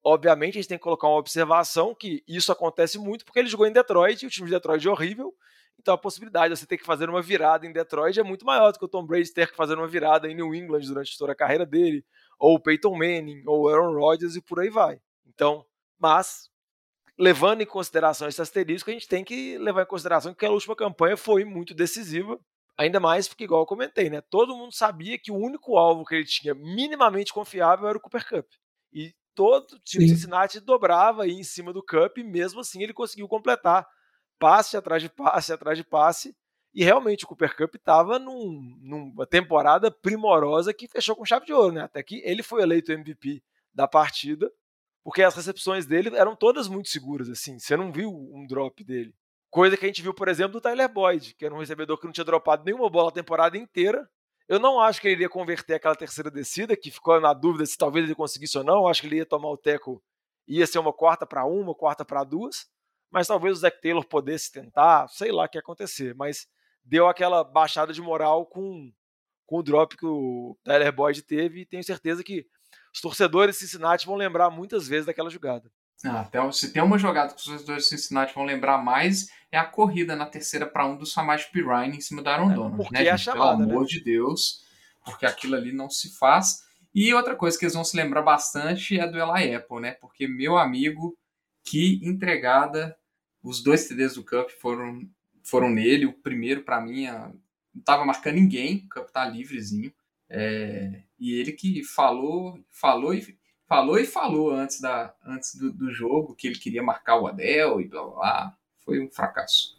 Obviamente, a gente tem que colocar uma observação que isso acontece muito porque ele jogou em Detroit e o time de Detroit é horrível. Então a possibilidade de você ter que fazer uma virada em Detroit é muito maior do que o Tom Brady ter que fazer uma virada em New England durante toda a carreira dele, ou o Peyton Manning, ou Aaron Rodgers e por aí vai. Então, mas levando em consideração esse asterisco, a gente tem que levar em consideração que a última campanha foi muito decisiva, ainda mais porque, igual eu comentei, né, todo mundo sabia que o único alvo que ele tinha minimamente confiável era o Cooper Cup. E todo time de Cincinnati dobrava aí em cima do Cup, e mesmo assim ele conseguiu completar passe atrás de passe atrás de passe. E realmente o Cooper Cup estava num, numa temporada primorosa que fechou com chave de ouro, né? Até que ele foi eleito MVP da partida porque as recepções dele eram todas muito seguras, assim. Você não viu um drop dele. Coisa que a gente viu, por exemplo, do Tyler Boyd, que era um recebedor que não tinha dropado nenhuma bola a temporada inteira. Eu não acho que ele iria converter aquela terceira descida, que ficou na dúvida se talvez ele conseguisse ou não. Eu acho que ele ia tomar o teco, ia ser uma quarta para uma, quarta para duas. Mas talvez o Zach Taylor pudesse tentar, sei lá o que ia acontecer. Mas deu aquela baixada de moral com, com o drop que o Tyler Boyd teve. E tenho certeza que os torcedores de Cincinnati vão lembrar muitas vezes daquela jogada. Ah, até, se tem uma jogada que os torcedores de Cincinnati vão lembrar mais, é a corrida na terceira para um do Samaj Pirine em cima da Aaron é, Donald. Porque né, é chamada, Pelo amor né? de Deus, porque aquilo ali não se faz. E outra coisa que eles vão se lembrar bastante é do Eli Apple, né? Porque, meu amigo, que entregada. Os dois TDs do Cup foram, foram nele. O primeiro, para mim, não estava marcando ninguém. O Cup tá livrezinho. É, e ele que falou, falou e falou e falou antes, da, antes do, do jogo que ele queria marcar o Adel e blá blá blá. Foi um fracasso.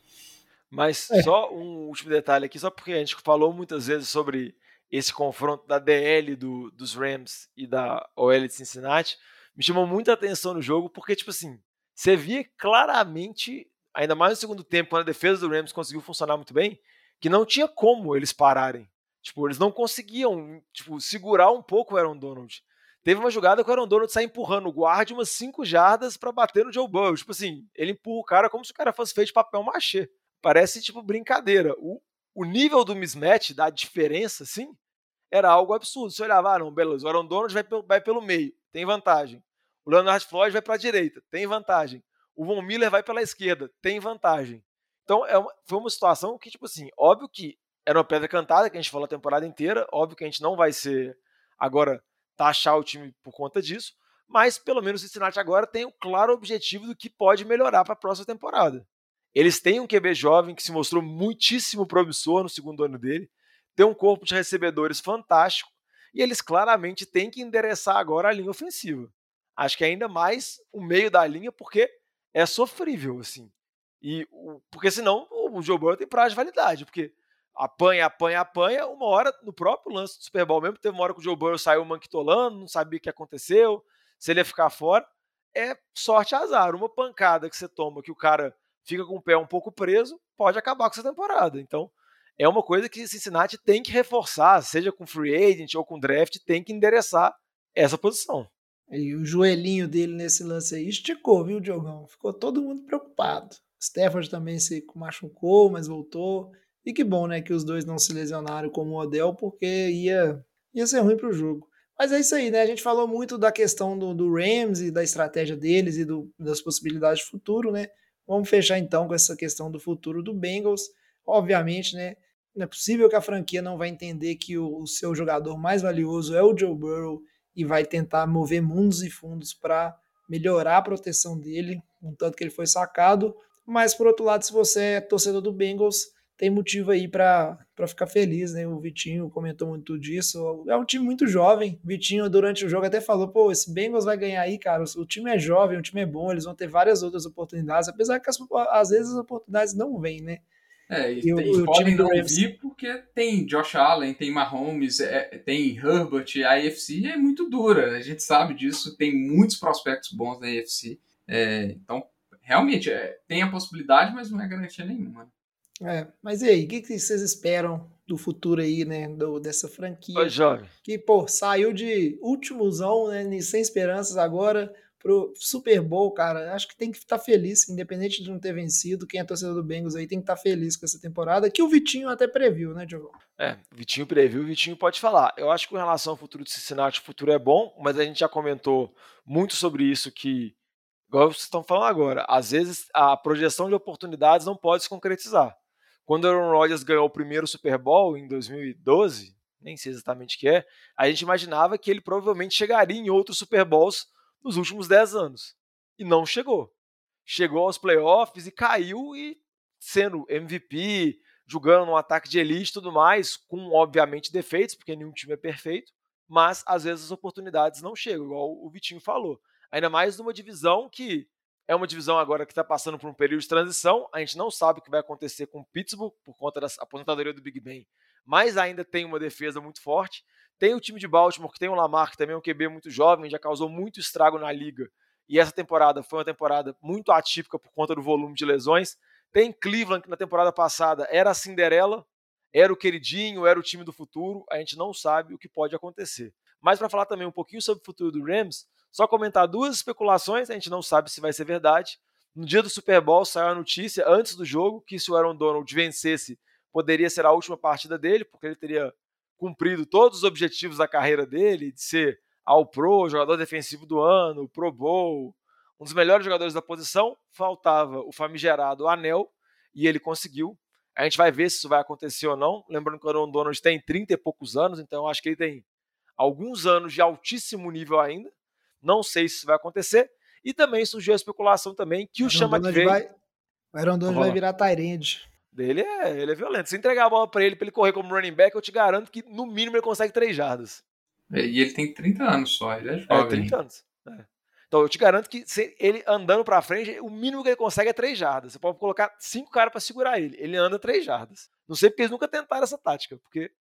Mas é. só um último detalhe aqui, só porque a gente falou muitas vezes sobre esse confronto da DL do, dos Rams e da OL de Cincinnati, me chamou muita atenção no jogo, porque, tipo assim, você via claramente, ainda mais no segundo tempo, quando a defesa do Rams conseguiu funcionar muito bem, que não tinha como eles pararem Tipo, eles não conseguiam, tipo, segurar um pouco o Aaron Donald. Teve uma jogada que o Aaron Donald sai empurrando o guarda umas 5 jardas para bater no Joe Burrow. Tipo assim, ele empurra o cara como se o cara fosse feito de papel machê. Parece, tipo, brincadeira. O, o nível do mismatch, da diferença, assim, era algo absurdo. Você olhava, ah, não, beleza, o Aaron Donald vai, vai pelo meio, tem vantagem. O Leonard Floyd vai para a direita, tem vantagem. O Von Miller vai pela esquerda, tem vantagem. Então, é uma, foi uma situação que, tipo assim, óbvio que era uma pedra cantada que a gente falou a temporada inteira. Óbvio que a gente não vai ser agora taxar o time por conta disso, mas pelo menos o Cincinnati agora tem o claro objetivo do que pode melhorar para a próxima temporada. Eles têm um QB jovem que se mostrou muitíssimo promissor no segundo ano dele, tem um corpo de recebedores fantástico e eles claramente têm que endereçar agora a linha ofensiva. Acho que ainda mais o meio da linha, porque é sofrível, assim. E porque senão o Joe Burrow tem prazo de validade, porque apanha, apanha, apanha. Uma hora, no próprio lance do Super Bowl mesmo, teve uma hora que o Joe Burrow saiu manquitolando, não sabia o que aconteceu, se ele ia ficar fora. É sorte azar. Uma pancada que você toma, que o cara fica com o pé um pouco preso, pode acabar com essa temporada. Então, é uma coisa que Cincinnati tem que reforçar, seja com free agent ou com draft, tem que endereçar essa posição. E o joelhinho dele nesse lance aí esticou, viu, Diogão? Ficou todo mundo preocupado. Stafford também se machucou, mas voltou. E que bom, né, que os dois não se lesionaram como o Odell, porque ia, ia ser ruim pro jogo. Mas é isso aí, né? A gente falou muito da questão do, do Rams e da estratégia deles e do, das possibilidades de futuro, né? Vamos fechar então com essa questão do futuro do Bengals. Obviamente, né? Não é possível que a franquia não vai entender que o, o seu jogador mais valioso é o Joe Burrow e vai tentar mover mundos e fundos para melhorar a proteção dele, um tanto que ele foi sacado. Mas por outro lado, se você é torcedor do Bengals, tem motivo aí para ficar feliz, né? O Vitinho comentou muito disso. É um time muito jovem. Vitinho, durante o jogo, até falou: pô, esse Bengals vai ganhar aí, cara. O time é jovem, o time é bom, eles vão ter várias outras oportunidades, apesar que às vezes as oportunidades não vêm, né? É, e, e, podem não Rams... vir porque tem Josh Allen, tem Mahomes, é, tem Herbert, a AFC é muito dura, a gente sabe disso, tem muitos prospectos bons na AFC, é, então realmente é, tem a possibilidade, mas não é garantia nenhuma. É, mas e aí, o que, que vocês esperam do futuro aí, né, do, dessa franquia? Oi, jovem. Que, pô, saiu de últimozão, né, sem esperanças agora, pro Super Bowl, cara, acho que tem que estar tá feliz, independente de não ter vencido. Quem é torcedor do Bengals aí tem que estar tá feliz com essa temporada, que o Vitinho até previu, né, Diogo? É, Vitinho previu, Vitinho pode falar. Eu acho que com relação ao futuro de Cincinnati, o futuro é bom, mas a gente já comentou muito sobre isso que, igual vocês estão falando agora, às vezes a projeção de oportunidades não pode se concretizar. Quando o Aaron Rodgers ganhou o primeiro Super Bowl em 2012, nem sei exatamente o que é, a gente imaginava que ele provavelmente chegaria em outros Super Bowls nos últimos 10 anos. E não chegou. Chegou aos playoffs e caiu e sendo MVP, jogando no ataque de elite e tudo mais, com obviamente defeitos, porque nenhum time é perfeito, mas às vezes as oportunidades não chegam, igual o Vitinho falou. Ainda mais numa divisão que é uma divisão agora que está passando por um período de transição. A gente não sabe o que vai acontecer com o Pittsburgh por conta da aposentadoria do Big Ben, mas ainda tem uma defesa muito forte. Tem o time de Baltimore, que tem o Lamar, que também é um QB muito jovem, já causou muito estrago na liga. E essa temporada foi uma temporada muito atípica por conta do volume de lesões. Tem Cleveland, que na temporada passada era a Cinderela, era o queridinho, era o time do futuro. A gente não sabe o que pode acontecer. Mas para falar também um pouquinho sobre o futuro do Rams, só comentar duas especulações, a gente não sabe se vai ser verdade. No dia do Super Bowl saiu a notícia, antes do jogo, que se o Aaron Donald vencesse, poderia ser a última partida dele, porque ele teria cumprido todos os objetivos da carreira dele, de ser ao Pro, jogador defensivo do ano, Pro Bowl, um dos melhores jogadores da posição, faltava o famigerado anel e ele conseguiu. A gente vai ver se isso vai acontecer ou não. Lembrando que o Aaron Donald tem 30 e poucos anos, então acho que ele tem alguns anos de altíssimo nível ainda. Não sei se isso vai acontecer. E também surgiu a especulação também que o, Chama que veio... Vai... O Aaron Donald vai virar Tyrande dele é, ele é violento. Se entregar a bola para ele, para ele correr como running back, eu te garanto que no mínimo ele consegue 3 jardas. É, e ele tem 30 anos só, ele é, é jovem. É, 30 anos. É. Então eu te garanto que ele andando para frente, o mínimo que ele consegue é 3 jardas. Você pode colocar 5 caras para segurar ele. Ele anda 3 jardas. Não sei porque eles nunca tentaram essa tática, porque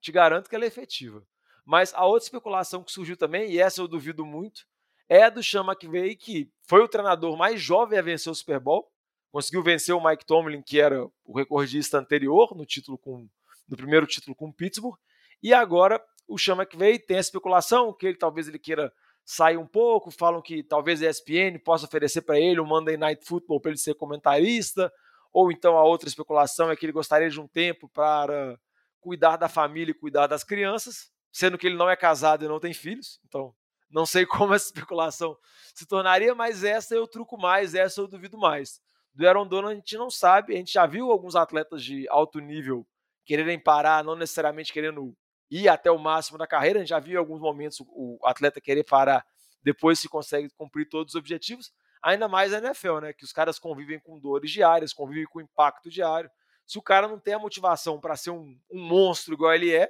te garanto que ela é efetiva. Mas a outra especulação que surgiu também, e essa eu duvido muito, é a do Sean McVay, que foi o treinador mais jovem a vencer o Super Bowl conseguiu vencer o Mike Tomlin, que era o recordista anterior no título com no primeiro título com o Pittsburgh, e agora o Sean McVay tem a especulação que ele talvez ele queira sair um pouco, falam que talvez a ESPN possa oferecer para ele um Monday Night Football para ele ser comentarista, ou então a outra especulação é que ele gostaria de um tempo para cuidar da família e cuidar das crianças, sendo que ele não é casado e não tem filhos, então não sei como essa especulação se tornaria, mas essa eu truco mais, essa eu duvido mais do Aaron Donald a gente não sabe. A gente já viu alguns atletas de alto nível quererem parar, não necessariamente querendo ir até o máximo da carreira. A gente já viu em alguns momentos o atleta querer parar depois se consegue cumprir todos os objetivos. Ainda mais a NFL, né? Que os caras convivem com dores diárias, convivem com impacto diário. Se o cara não tem a motivação para ser um, um monstro igual ele é,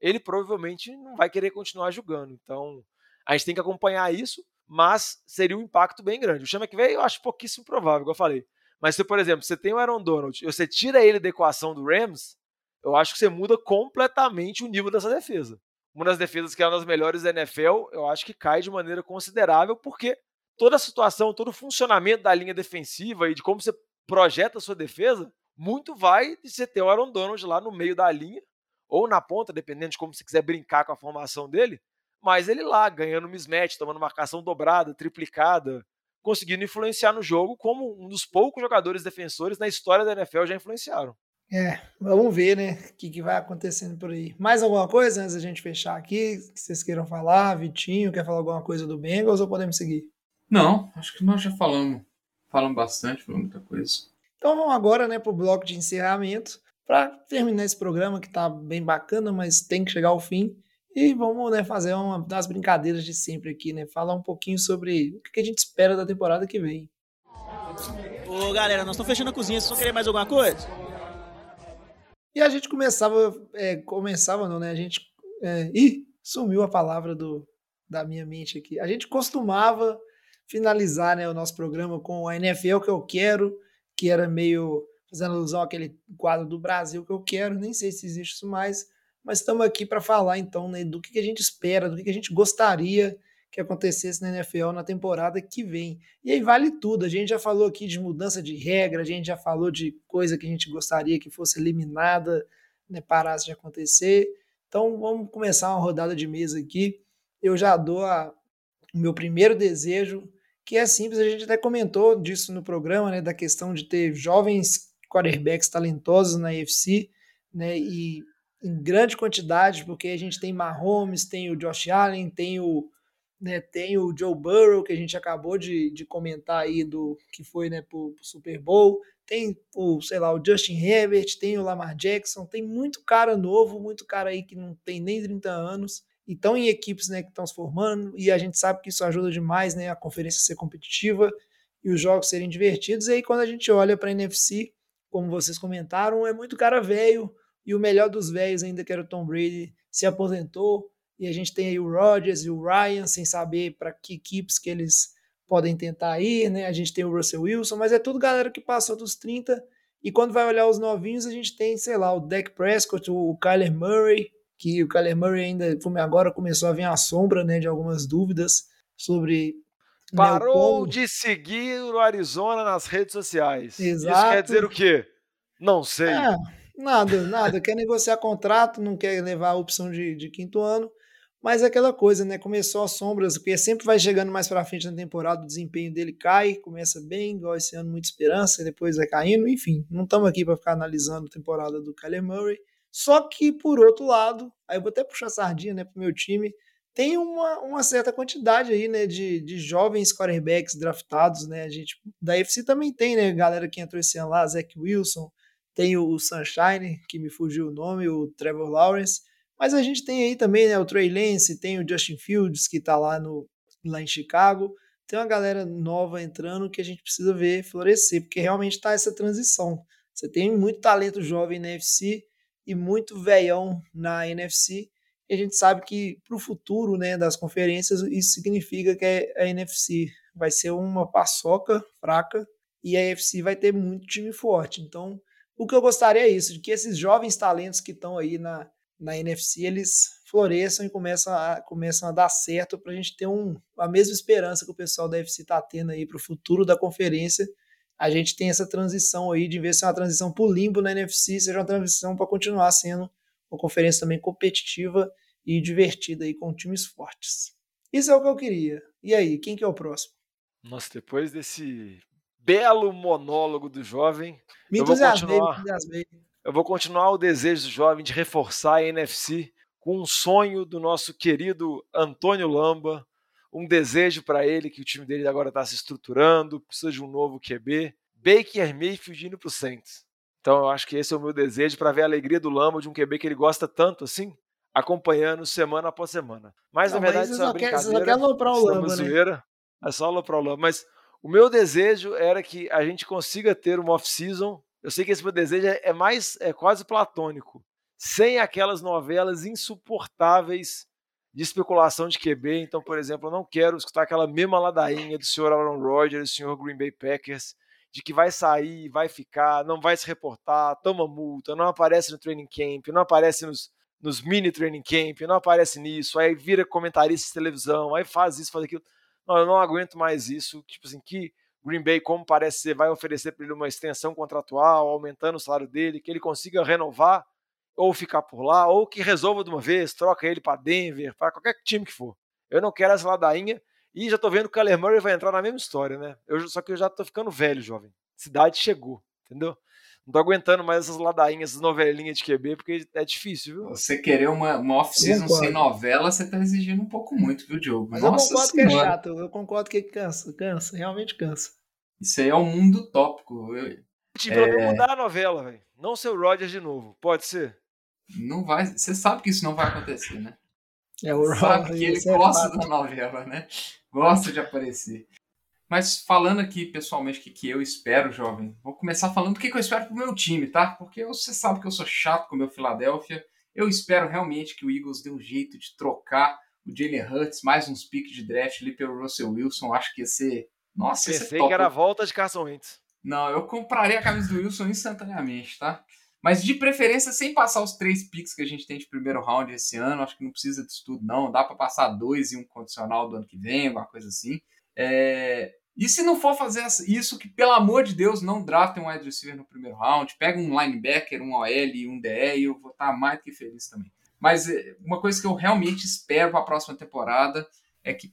ele provavelmente não vai querer continuar jogando. Então, a gente tem que acompanhar isso, mas seria um impacto bem grande. O Chama que veio, eu acho pouquíssimo provável, igual eu falei. Mas se, por exemplo, você tem o Aaron Donald e você tira ele da equação do Rams, eu acho que você muda completamente o nível dessa defesa. Uma das defesas que é uma das melhores da NFL, eu acho que cai de maneira considerável, porque toda a situação, todo o funcionamento da linha defensiva e de como você projeta a sua defesa, muito vai de você ter o Aaron Donald lá no meio da linha, ou na ponta, dependendo de como você quiser brincar com a formação dele, mas ele lá, ganhando mismatch, tomando marcação dobrada, triplicada, conseguindo influenciar no jogo como um dos poucos jogadores defensores na história da NFL já influenciaram. É, vamos ver, né, o que, que, vai acontecendo por aí. Mais alguma coisa antes da gente fechar aqui, que vocês queiram falar? Vitinho, quer falar alguma coisa do Bengals ou podemos seguir? Não, acho que nós já falamos, falamos bastante, falamos muita coisa. Então vamos agora, né, para o bloco de encerramento, para terminar esse programa que tá bem bacana, mas tem que chegar ao fim. E vamos né, fazer uma das brincadeiras de sempre aqui, né? Falar um pouquinho sobre o que a gente espera da temporada que vem. Ô galera, nós estamos fechando a cozinha, vocês vão querer mais alguma coisa? E a gente começava, é, começava não, né? A gente. É, ih, sumiu a palavra do, da minha mente aqui. A gente costumava finalizar né, o nosso programa com a NFL que eu quero, que era meio fazendo alusão àquele quadro do Brasil que eu quero, nem sei se existe isso mais mas estamos aqui para falar então né, do que a gente espera, do que a gente gostaria que acontecesse na NFL na temporada que vem. E aí vale tudo. A gente já falou aqui de mudança de regra, a gente já falou de coisa que a gente gostaria que fosse eliminada, né, parasse de acontecer. Então vamos começar uma rodada de mesa aqui. Eu já dou a, o meu primeiro desejo, que é simples, a gente até comentou disso no programa, né, da questão de ter jovens quarterbacks talentosos na UFC, né, e em grande quantidade, porque a gente tem Mahomes, tem o Josh Allen, tem o, né, tem o Joe Burrow, que a gente acabou de, de comentar aí, do que foi né, pro, pro Super Bowl, tem o, sei lá, o Justin Herbert, tem o Lamar Jackson, tem muito cara novo, muito cara aí que não tem nem 30 anos, e estão em equipes né, que estão se formando, e a gente sabe que isso ajuda demais né, a conferência ser competitiva e os jogos serem divertidos, e aí quando a gente olha para a NFC, como vocês comentaram, é muito cara velho, e o melhor dos velhos ainda, que era o Tom Brady, se aposentou. E a gente tem aí o Rodgers e o Ryan, sem saber para que equipes que eles podem tentar ir, né? A gente tem o Russell Wilson, mas é tudo galera que passou dos 30. E quando vai olhar os novinhos, a gente tem, sei lá, o Dak Prescott, o Kyler Murray, que o Kyler Murray ainda agora começou a vir a sombra, né, de algumas dúvidas sobre Parou de seguir o Arizona nas redes sociais. Exato. Isso quer dizer o quê? Não sei. É, Nada, nada. quer negociar contrato, não quer levar a opção de, de quinto ano. Mas é aquela coisa, né? Começou as sombras, porque sempre vai chegando mais para frente na temporada, o desempenho dele cai, começa bem, igual esse ano, muita esperança, e depois vai caindo. Enfim, não estamos aqui para ficar analisando a temporada do Kyler Murray. Só que, por outro lado, aí eu vou até puxar sardinha né, para o meu time, tem uma, uma certa quantidade aí, né, de, de jovens quarterbacks draftados, né? A gente da FC também tem, né, galera que entrou esse ano lá, Zach Wilson, tem o Sunshine, que me fugiu o nome, o Trevor Lawrence, mas a gente tem aí também né, o Trey Lance, tem o Justin Fields, que está lá, no, lá em Chicago, tem uma galera nova entrando que a gente precisa ver florescer, porque realmente está essa transição. Você tem muito talento jovem na NFC e muito veião na NFC, e a gente sabe que para o futuro né, das conferências isso significa que a NFC vai ser uma paçoca fraca e a NFC vai ter muito time forte. Então, o que eu gostaria é isso, de que esses jovens talentos que estão aí na, na NFC, eles floresçam e começam a, começam a dar certo para a gente ter um, a mesma esperança que o pessoal da NFC está tendo aí para o futuro da conferência. A gente tem essa transição aí, de ver se é uma transição para o limbo na NFC, seja uma transição para continuar sendo uma conferência também competitiva e divertida aí com times fortes. Isso é o que eu queria. E aí, quem que é o próximo? Nossa, depois desse belo monólogo do jovem. Me eu vou, continuar, eu vou continuar o desejo do jovem de reforçar a NFC com um sonho do nosso querido Antônio Lamba, um desejo para ele que o time dele agora está se estruturando, precisa de um novo QB. Baker Mayfield indo para o Saints. Então eu acho que esse é o meu desejo para ver a alegria do Lamba de um QB que ele gosta tanto assim, acompanhando semana após semana. Mas Não, na verdade mas isso é uma brincadeira. Você só quer aloprar o Lamba, né? zoeira, É só aloprar o Lamba. Mas o meu desejo era que a gente consiga ter uma off-season. Eu sei que esse meu desejo é, é mais, é quase platônico, sem aquelas novelas insuportáveis de especulação de QB. Então, por exemplo, eu não quero escutar aquela mesma ladainha do senhor Aaron Rodgers, do senhor Green Bay Packers, de que vai sair, vai ficar, não vai se reportar, toma multa, não aparece no training camp, não aparece nos, nos mini training camp, não aparece nisso, aí vira comentarista de televisão, aí faz isso, faz aquilo. Não, eu não aguento mais isso. Tipo assim, que Green Bay, como parece ser, vai oferecer para ele uma extensão contratual, aumentando o salário dele, que ele consiga renovar ou ficar por lá, ou que resolva de uma vez, troca ele para Denver, para qualquer time que for. Eu não quero essa ladainha e já tô vendo que o Kyler Murray vai entrar na mesma história, né? Eu, só que eu já tô ficando velho, jovem. Cidade chegou, entendeu? Não tô aguentando mais essas ladainhas, essas novelinhas de QB, porque é difícil, viu? Você querer uma, uma off-season sem novela, você tá exigindo um pouco muito, viu, Diogo? Mas Nossa eu concordo senhora. que é chato, eu concordo que cansa, cansa, realmente cansa. Isso aí é um mundo utópico. Eu- Tipo, eu vou mudar a novela, velho. Não ser o Rodgers de novo. Pode ser? Não vai. Você sabe que isso não vai acontecer, né? É o sabe Rob, que ele é gosta fato. da novela, né? Gosta de aparecer. Mas falando aqui pessoalmente o que, que eu espero, jovem, vou começar falando o que, que eu espero pro meu time, tá? Porque você sabe que eu sou chato com o meu Philadelphia. Eu espero realmente que o Eagles dê um jeito de trocar o Jalen Hurts, mais uns piques de draft ali pelo Russell Wilson. Acho que ia ser. Nossa, ia ser Pensei top. que era a volta de Carson Wentz. Não, eu compraria a camisa do Wilson instantaneamente, tá? Mas de preferência sem passar os três picks que a gente tem de primeiro round esse ano. Acho que não precisa disso tudo, não. Dá pra passar dois e um condicional do ano que vem, alguma coisa assim. É, E se não for fazer isso, que pelo amor de Deus, não draftem um wide receiver no primeiro round. Pega um linebacker, um OL um DE e eu vou estar mais do que feliz também. Mas é, uma coisa que eu realmente espero para a próxima temporada é que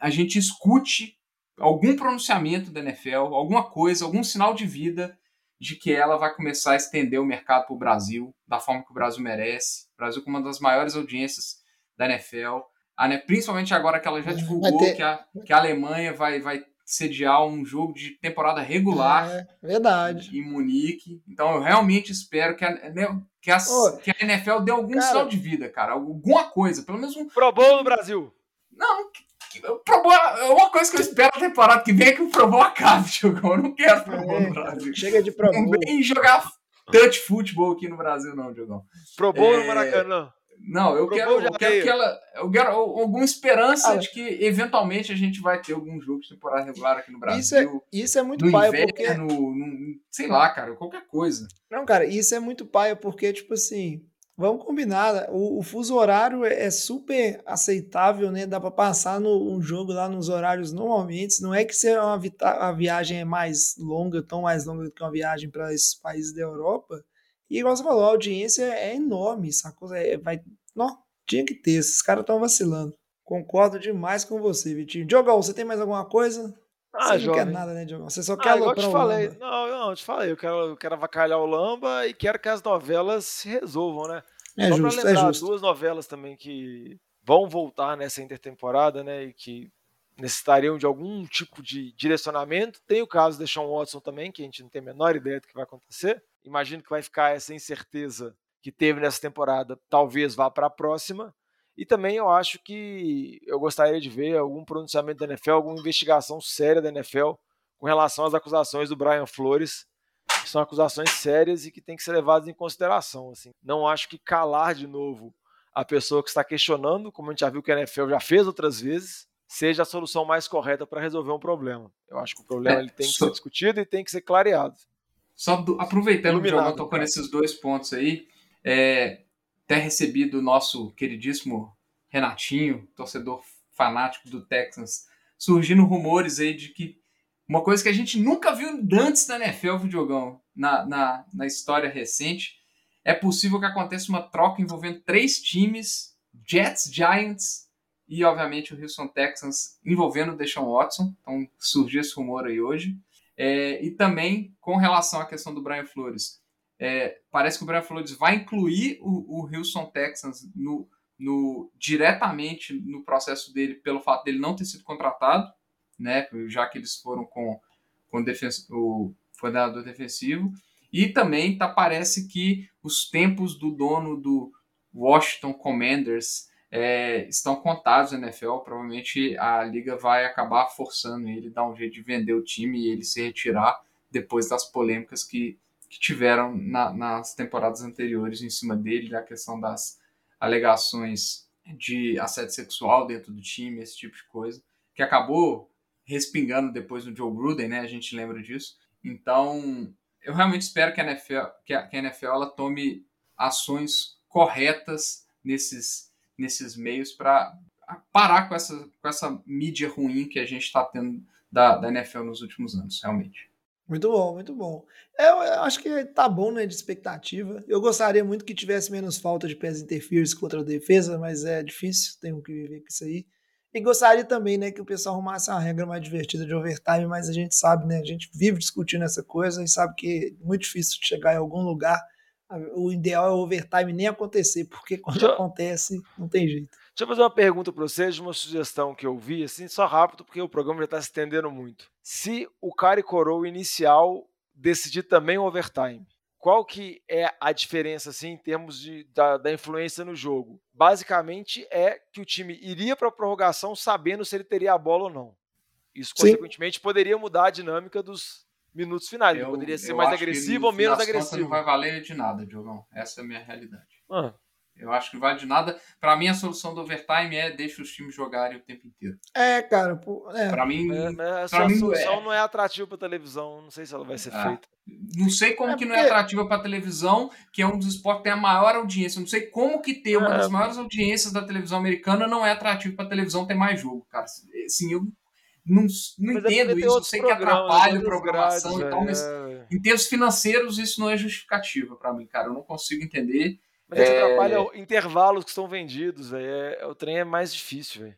a gente escute algum pronunciamento da NFL, alguma coisa, algum sinal de vida de que ela vai começar a estender o mercado para o Brasil da forma que o Brasil merece. O Brasil com uma das maiores audiências da NFL. A, né, principalmente agora que ela já divulgou ter- que, a, que a Alemanha vai, vai sediar um jogo de temporada regular É, verdade. em Munique. Então eu realmente espero que a, né, que a, Ô, que a NFL dê algum cara- sinal de vida, cara. Alguma coisa. Pelo menos um. Pro Bowl no Brasil. Não, que- Pro Bowl- é uma coisa que eu espero na temporada que vem é que o Pro Bowl acabe, Diogão. Eu não quero Pro Bowl É, no Brasil. Chega de Não promo. vem jogar touch futebol aqui no Brasil, não, Diogão. Pro Bowl É, no Maracanã. Não, eu quero, eu quero que ela. Eu quero alguma esperança Cara. de que eventualmente a gente vai ter algum jogo de temporada regular aqui no Brasil. Isso é, isso é muito no paia, inverno, porque. no- sei lá, cara, qualquer coisa. Não, cara, isso é muito paia, porque, tipo assim, vamos combinar, né? o, o fuso horário é, é super aceitável, né? Dá pra passar no, um jogo lá nos horários normalmente. Não é que se uma a viagem é mais longa, tão mais longa do que uma viagem para esses países da Europa. E igual você falou, a audiência é enorme, sacou? É, vai, não, tinha que ter, esses caras estão vacilando. Concordo demais com você, Vitinho. Diogão, você tem mais alguma coisa? Ah, você não quer nada, né, Diogão? Você só Ah, quer igual eu te falei. Lamba. Não, não, eu te falei. Eu quero, eu quero avacalhar o Lamba e quero que as novelas se resolvam, né? É Só justo, pra é lembrar, justo. duas novelas também que vão voltar nessa intertemporada, né? E que necessitariam de algum tipo de direcionamento. Tem o caso de Sean Watson também, que a gente não tem a menor ideia do que vai acontecer. Imagino que vai ficar essa incerteza que teve nessa temporada, talvez vá para a próxima. E também eu acho que eu gostaria de ver algum pronunciamento da NFL, alguma investigação séria da NFL com relação às acusações do Brian Flores, que são acusações sérias e que têm que ser levadas em consideração. Assim. Não acho que calar de novo a pessoa que está questionando, como a gente já viu que a NFL já fez outras vezes, seja a solução mais correta para resolver um problema. Eu acho que o problema É, ele tem que só- ser discutido e tem que ser clareado. Só do- aproveitando que o Diogão tocou cara. nesses dois pontos aí, é, ter recebido o nosso queridíssimo Renatinho, torcedor fanático do Texans, surgindo rumores aí de que uma coisa que a gente nunca viu antes na NFL, Diogão, na, na, na história recente, é possível que aconteça uma troca envolvendo três times, Jets, Giants e, obviamente, o Houston Texans, envolvendo o Deshaun Watson. Então, surgiu esse rumor aí hoje. É, e também com relação à questão do Brian Flores. É, parece que o Brian Flores vai incluir o, o Houston Texans no, no, diretamente no processo dele pelo fato dele não ter sido contratado, né, já que eles foram com, com o, coordenador defensivo. E também tá, parece que os tempos do dono do Washington Commanders é, estão contados na NFL. Provavelmente a liga vai acabar forçando ele, dar um jeito de vender o time e ele se retirar depois das polêmicas que, que tiveram na- nas temporadas anteriores em cima dele, da questão das alegações de assédio sexual dentro do time, esse tipo de coisa, que acabou respingando depois no Joe Gruden, né? A gente lembra disso. Então, eu realmente espero que a NFL, que a, que a NFL ela tome ações corretas nesses, nesses meios para parar com essa, com essa mídia ruim que a gente está tendo da, da NFL nos últimos anos, realmente. Muito bom, muito bom. É, eu acho que tá bom, né, de expectativa. Eu gostaria muito que tivesse menos falta de pés interference contra a defesa, mas é difícil, tenho que viver com isso aí. E gostaria também, né, que o pessoal arrumasse uma regra mais divertida de overtime, mas a gente sabe, né, a gente vive discutindo essa coisa e sabe que é muito difícil chegar em algum lugar. O ideal é o overtime nem acontecer, porque quando Já- acontece, não tem jeito. Deixa eu fazer uma pergunta para vocês, uma sugestão que eu vi, assim, só rápido, porque o programa já está se estendendo muito. Se o cara e coroa inicial decidir também o overtime, qual que é a diferença, assim, em termos de, da, da influência no jogo? Basicamente é que o time iria para a prorrogação sabendo se ele teria a bola ou não. Isso, Sim. consequentemente, poderia mudar a dinâmica dos minutos finais. Ele Eu- poderia ser mais agressivo ou menos agressivo. Não vai valer de nada, Diogão. Essa é a minha realidade. Ah, Eu acho que vale de nada. Pra mim, a solução do overtime é deixa os times jogarem o tempo inteiro. É, cara, pô, é, Pra mim, é, mim, solução é. não é atrativa para televisão, não sei se ela vai ser Ah, feita. não sei como É que não é porque- atrativa pra televisão, que é um dos esportes que tem a maior audiência. Não sei como que ter uma É. das maiores audiências da televisão americana não é atrativo pra televisão ter mais jogo, cara. Assim, eu não, não Mas é entendo isso. Eu sei que atrapalha a programação grades, e tal, mas é. em termos financeiros isso não é justificativa pra mim, cara. Eu não consigo entender. Mas é que É. atrapalha intervalos que estão vendidos. É, o trem é mais difícil, velho.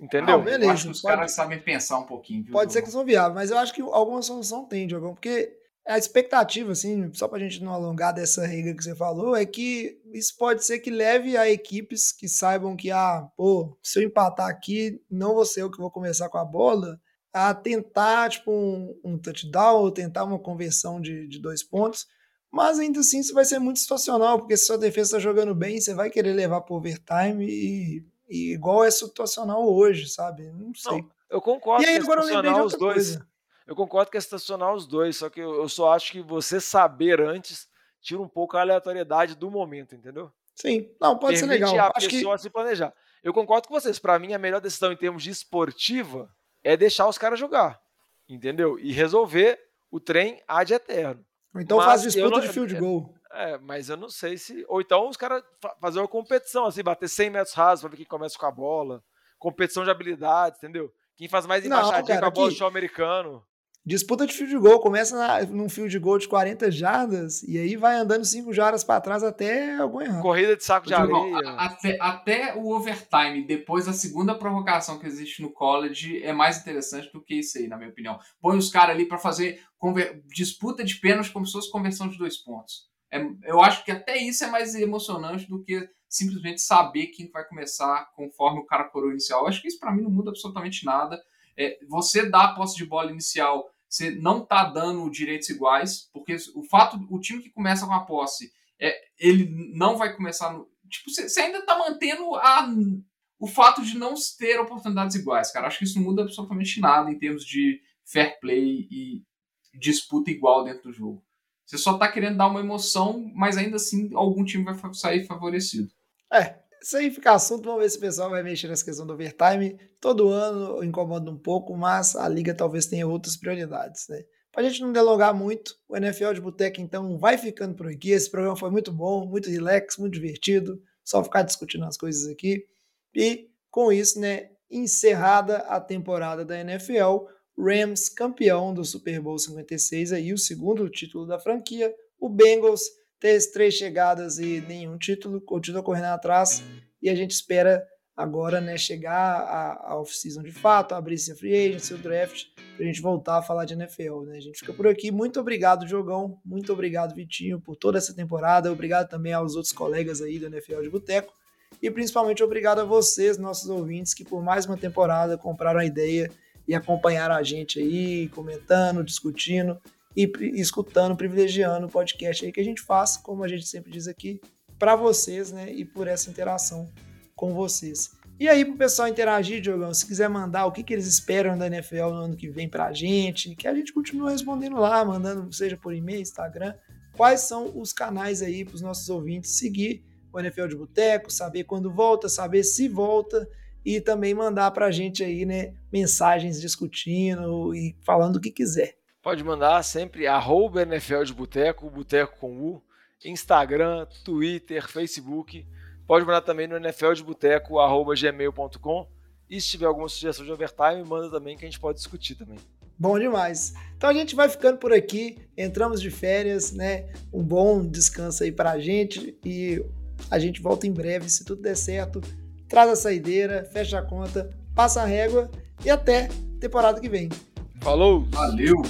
Entendeu? Não, beleza, eu acho que os pode- caras sabem pensar um pouquinho. Viu, Pode ser que são viáveis, mas eu acho que alguma solução tem, Diogão, porque a expectativa, assim, só pra gente não alongar dessa regra que você falou, é que isso pode ser que leve a equipes que saibam que, ah, pô, se eu empatar aqui, não vou ser eu que vou começar com a bola, a tentar, tipo, um, um touchdown ou tentar uma conversão de, de dois pontos. Mas ainda assim, isso vai ser muito situacional, porque se sua defesa está jogando bem, você vai querer levar para overtime e, e igual é situacional hoje, sabe? Não sei. Eu concordo e aí é agora eu lembrei de estacionar os outra dois. coisa. Eu concordo que é estacionar os dois, só que eu, só acho que você saber antes tira um pouco a aleatoriedade do momento, entendeu? Sim, não, pode ser Permite legal. a Acho que pessoa se planejar. Eu concordo com vocês. Pra mim, a melhor decisão em termos de esportiva é deixar os caras jogar, entendeu? E resolver o trem ad eterno. então mas faz disputa não- de field goal. É, mas eu não sei se. Ou então os caras fa- fazer uma competição, assim, bater 100 metros rasos pra ver quem começa com a bola. Competição de habilidades, entendeu? Quem faz mais embaixadinha com a bola do show americano. Disputa de field goal, começa na, num field goal de 40 jardas e aí vai andando 5 jardas para trás até algum errar. Corrida de saco de areia. a- até, até o overtime, depois da segunda prorrogação que existe no college, é mais interessante do que isso aí, na minha opinião. Põe os caras ali para fazer conver- disputa de pênalti como se fosse conversão de dois pontos. É, eu acho que até isso é mais emocionante do que simplesmente saber quem vai começar conforme o cara coroa inicial. Eu acho que isso para mim não muda absolutamente nada. É, você dá a posse de bola inicial, você não tá dando direitos iguais, porque o fato, o time que começa com a posse é, ele não vai começar no. Tipo, você ainda tá mantendo a, o fato de não ter oportunidades iguais, cara. Acho que isso não muda absolutamente nada em termos de fair play e disputa igual dentro do jogo. Você só tá querendo dar uma emoção, mas ainda assim algum time vai sair favorecido. É, isso aí fica assunto, vamos ver se o pessoal vai mexer nessa questão do overtime. Todo ano incomoda um pouco, mas a liga talvez tenha outras prioridades, né? Pra gente não delongar muito, o NFL de Boteca então vai ficando por aqui. Esse programa foi muito bom, muito relax, muito divertido. Só ficar discutindo as coisas aqui. E com isso, né, encerrada a temporada da NFL, Rams campeão do Super Bowl 56 aí, o segundo título da franquia. O Bengals três, três chegadas e nenhum título, continua correndo atrás e a gente espera agora né, chegar a, a off-season de fato, abrir-se a free agency, o draft, pra gente voltar a falar de NFL. Né? A gente fica por aqui. Muito obrigado, Jogão. Muito obrigado, Vitinho, por toda essa temporada. Obrigado também aos outros colegas aí do NFL de Boteco. E principalmente obrigado a vocês, nossos ouvintes, que por mais uma temporada compraram a ideia e acompanharam a gente aí, comentando, discutindo e escutando, privilegiando o podcast aí que a gente faz, como a gente sempre diz aqui, para vocês, né? E por essa interação com vocês. E aí, pro pessoal interagir, Diogão, se quiser mandar o que, que eles esperam da NFL no ano que vem pra gente, que a gente continua respondendo lá, mandando, seja por e-mail, Instagram, quais são os canais aí pros nossos ouvintes seguir o NFL de Boteco, saber quando volta, saber se volta e também mandar pra gente aí, né, mensagens discutindo e falando o que quiser. Pode mandar sempre arroba NFL de Boteco, Boteco com U, Instagram, Twitter, Facebook. Pode mandar também no nfldeboteco.gmail.com e se tiver alguma sugestão de overtime, manda também que a gente pode discutir também. Bom demais. Então a gente vai ficando por aqui. Entramos de férias, né? Um bom descanso aí pra gente e a gente volta em breve, se tudo der certo. Traz a saideira, fecha a conta, passa a régua e até temporada que vem. Falou! Valeu!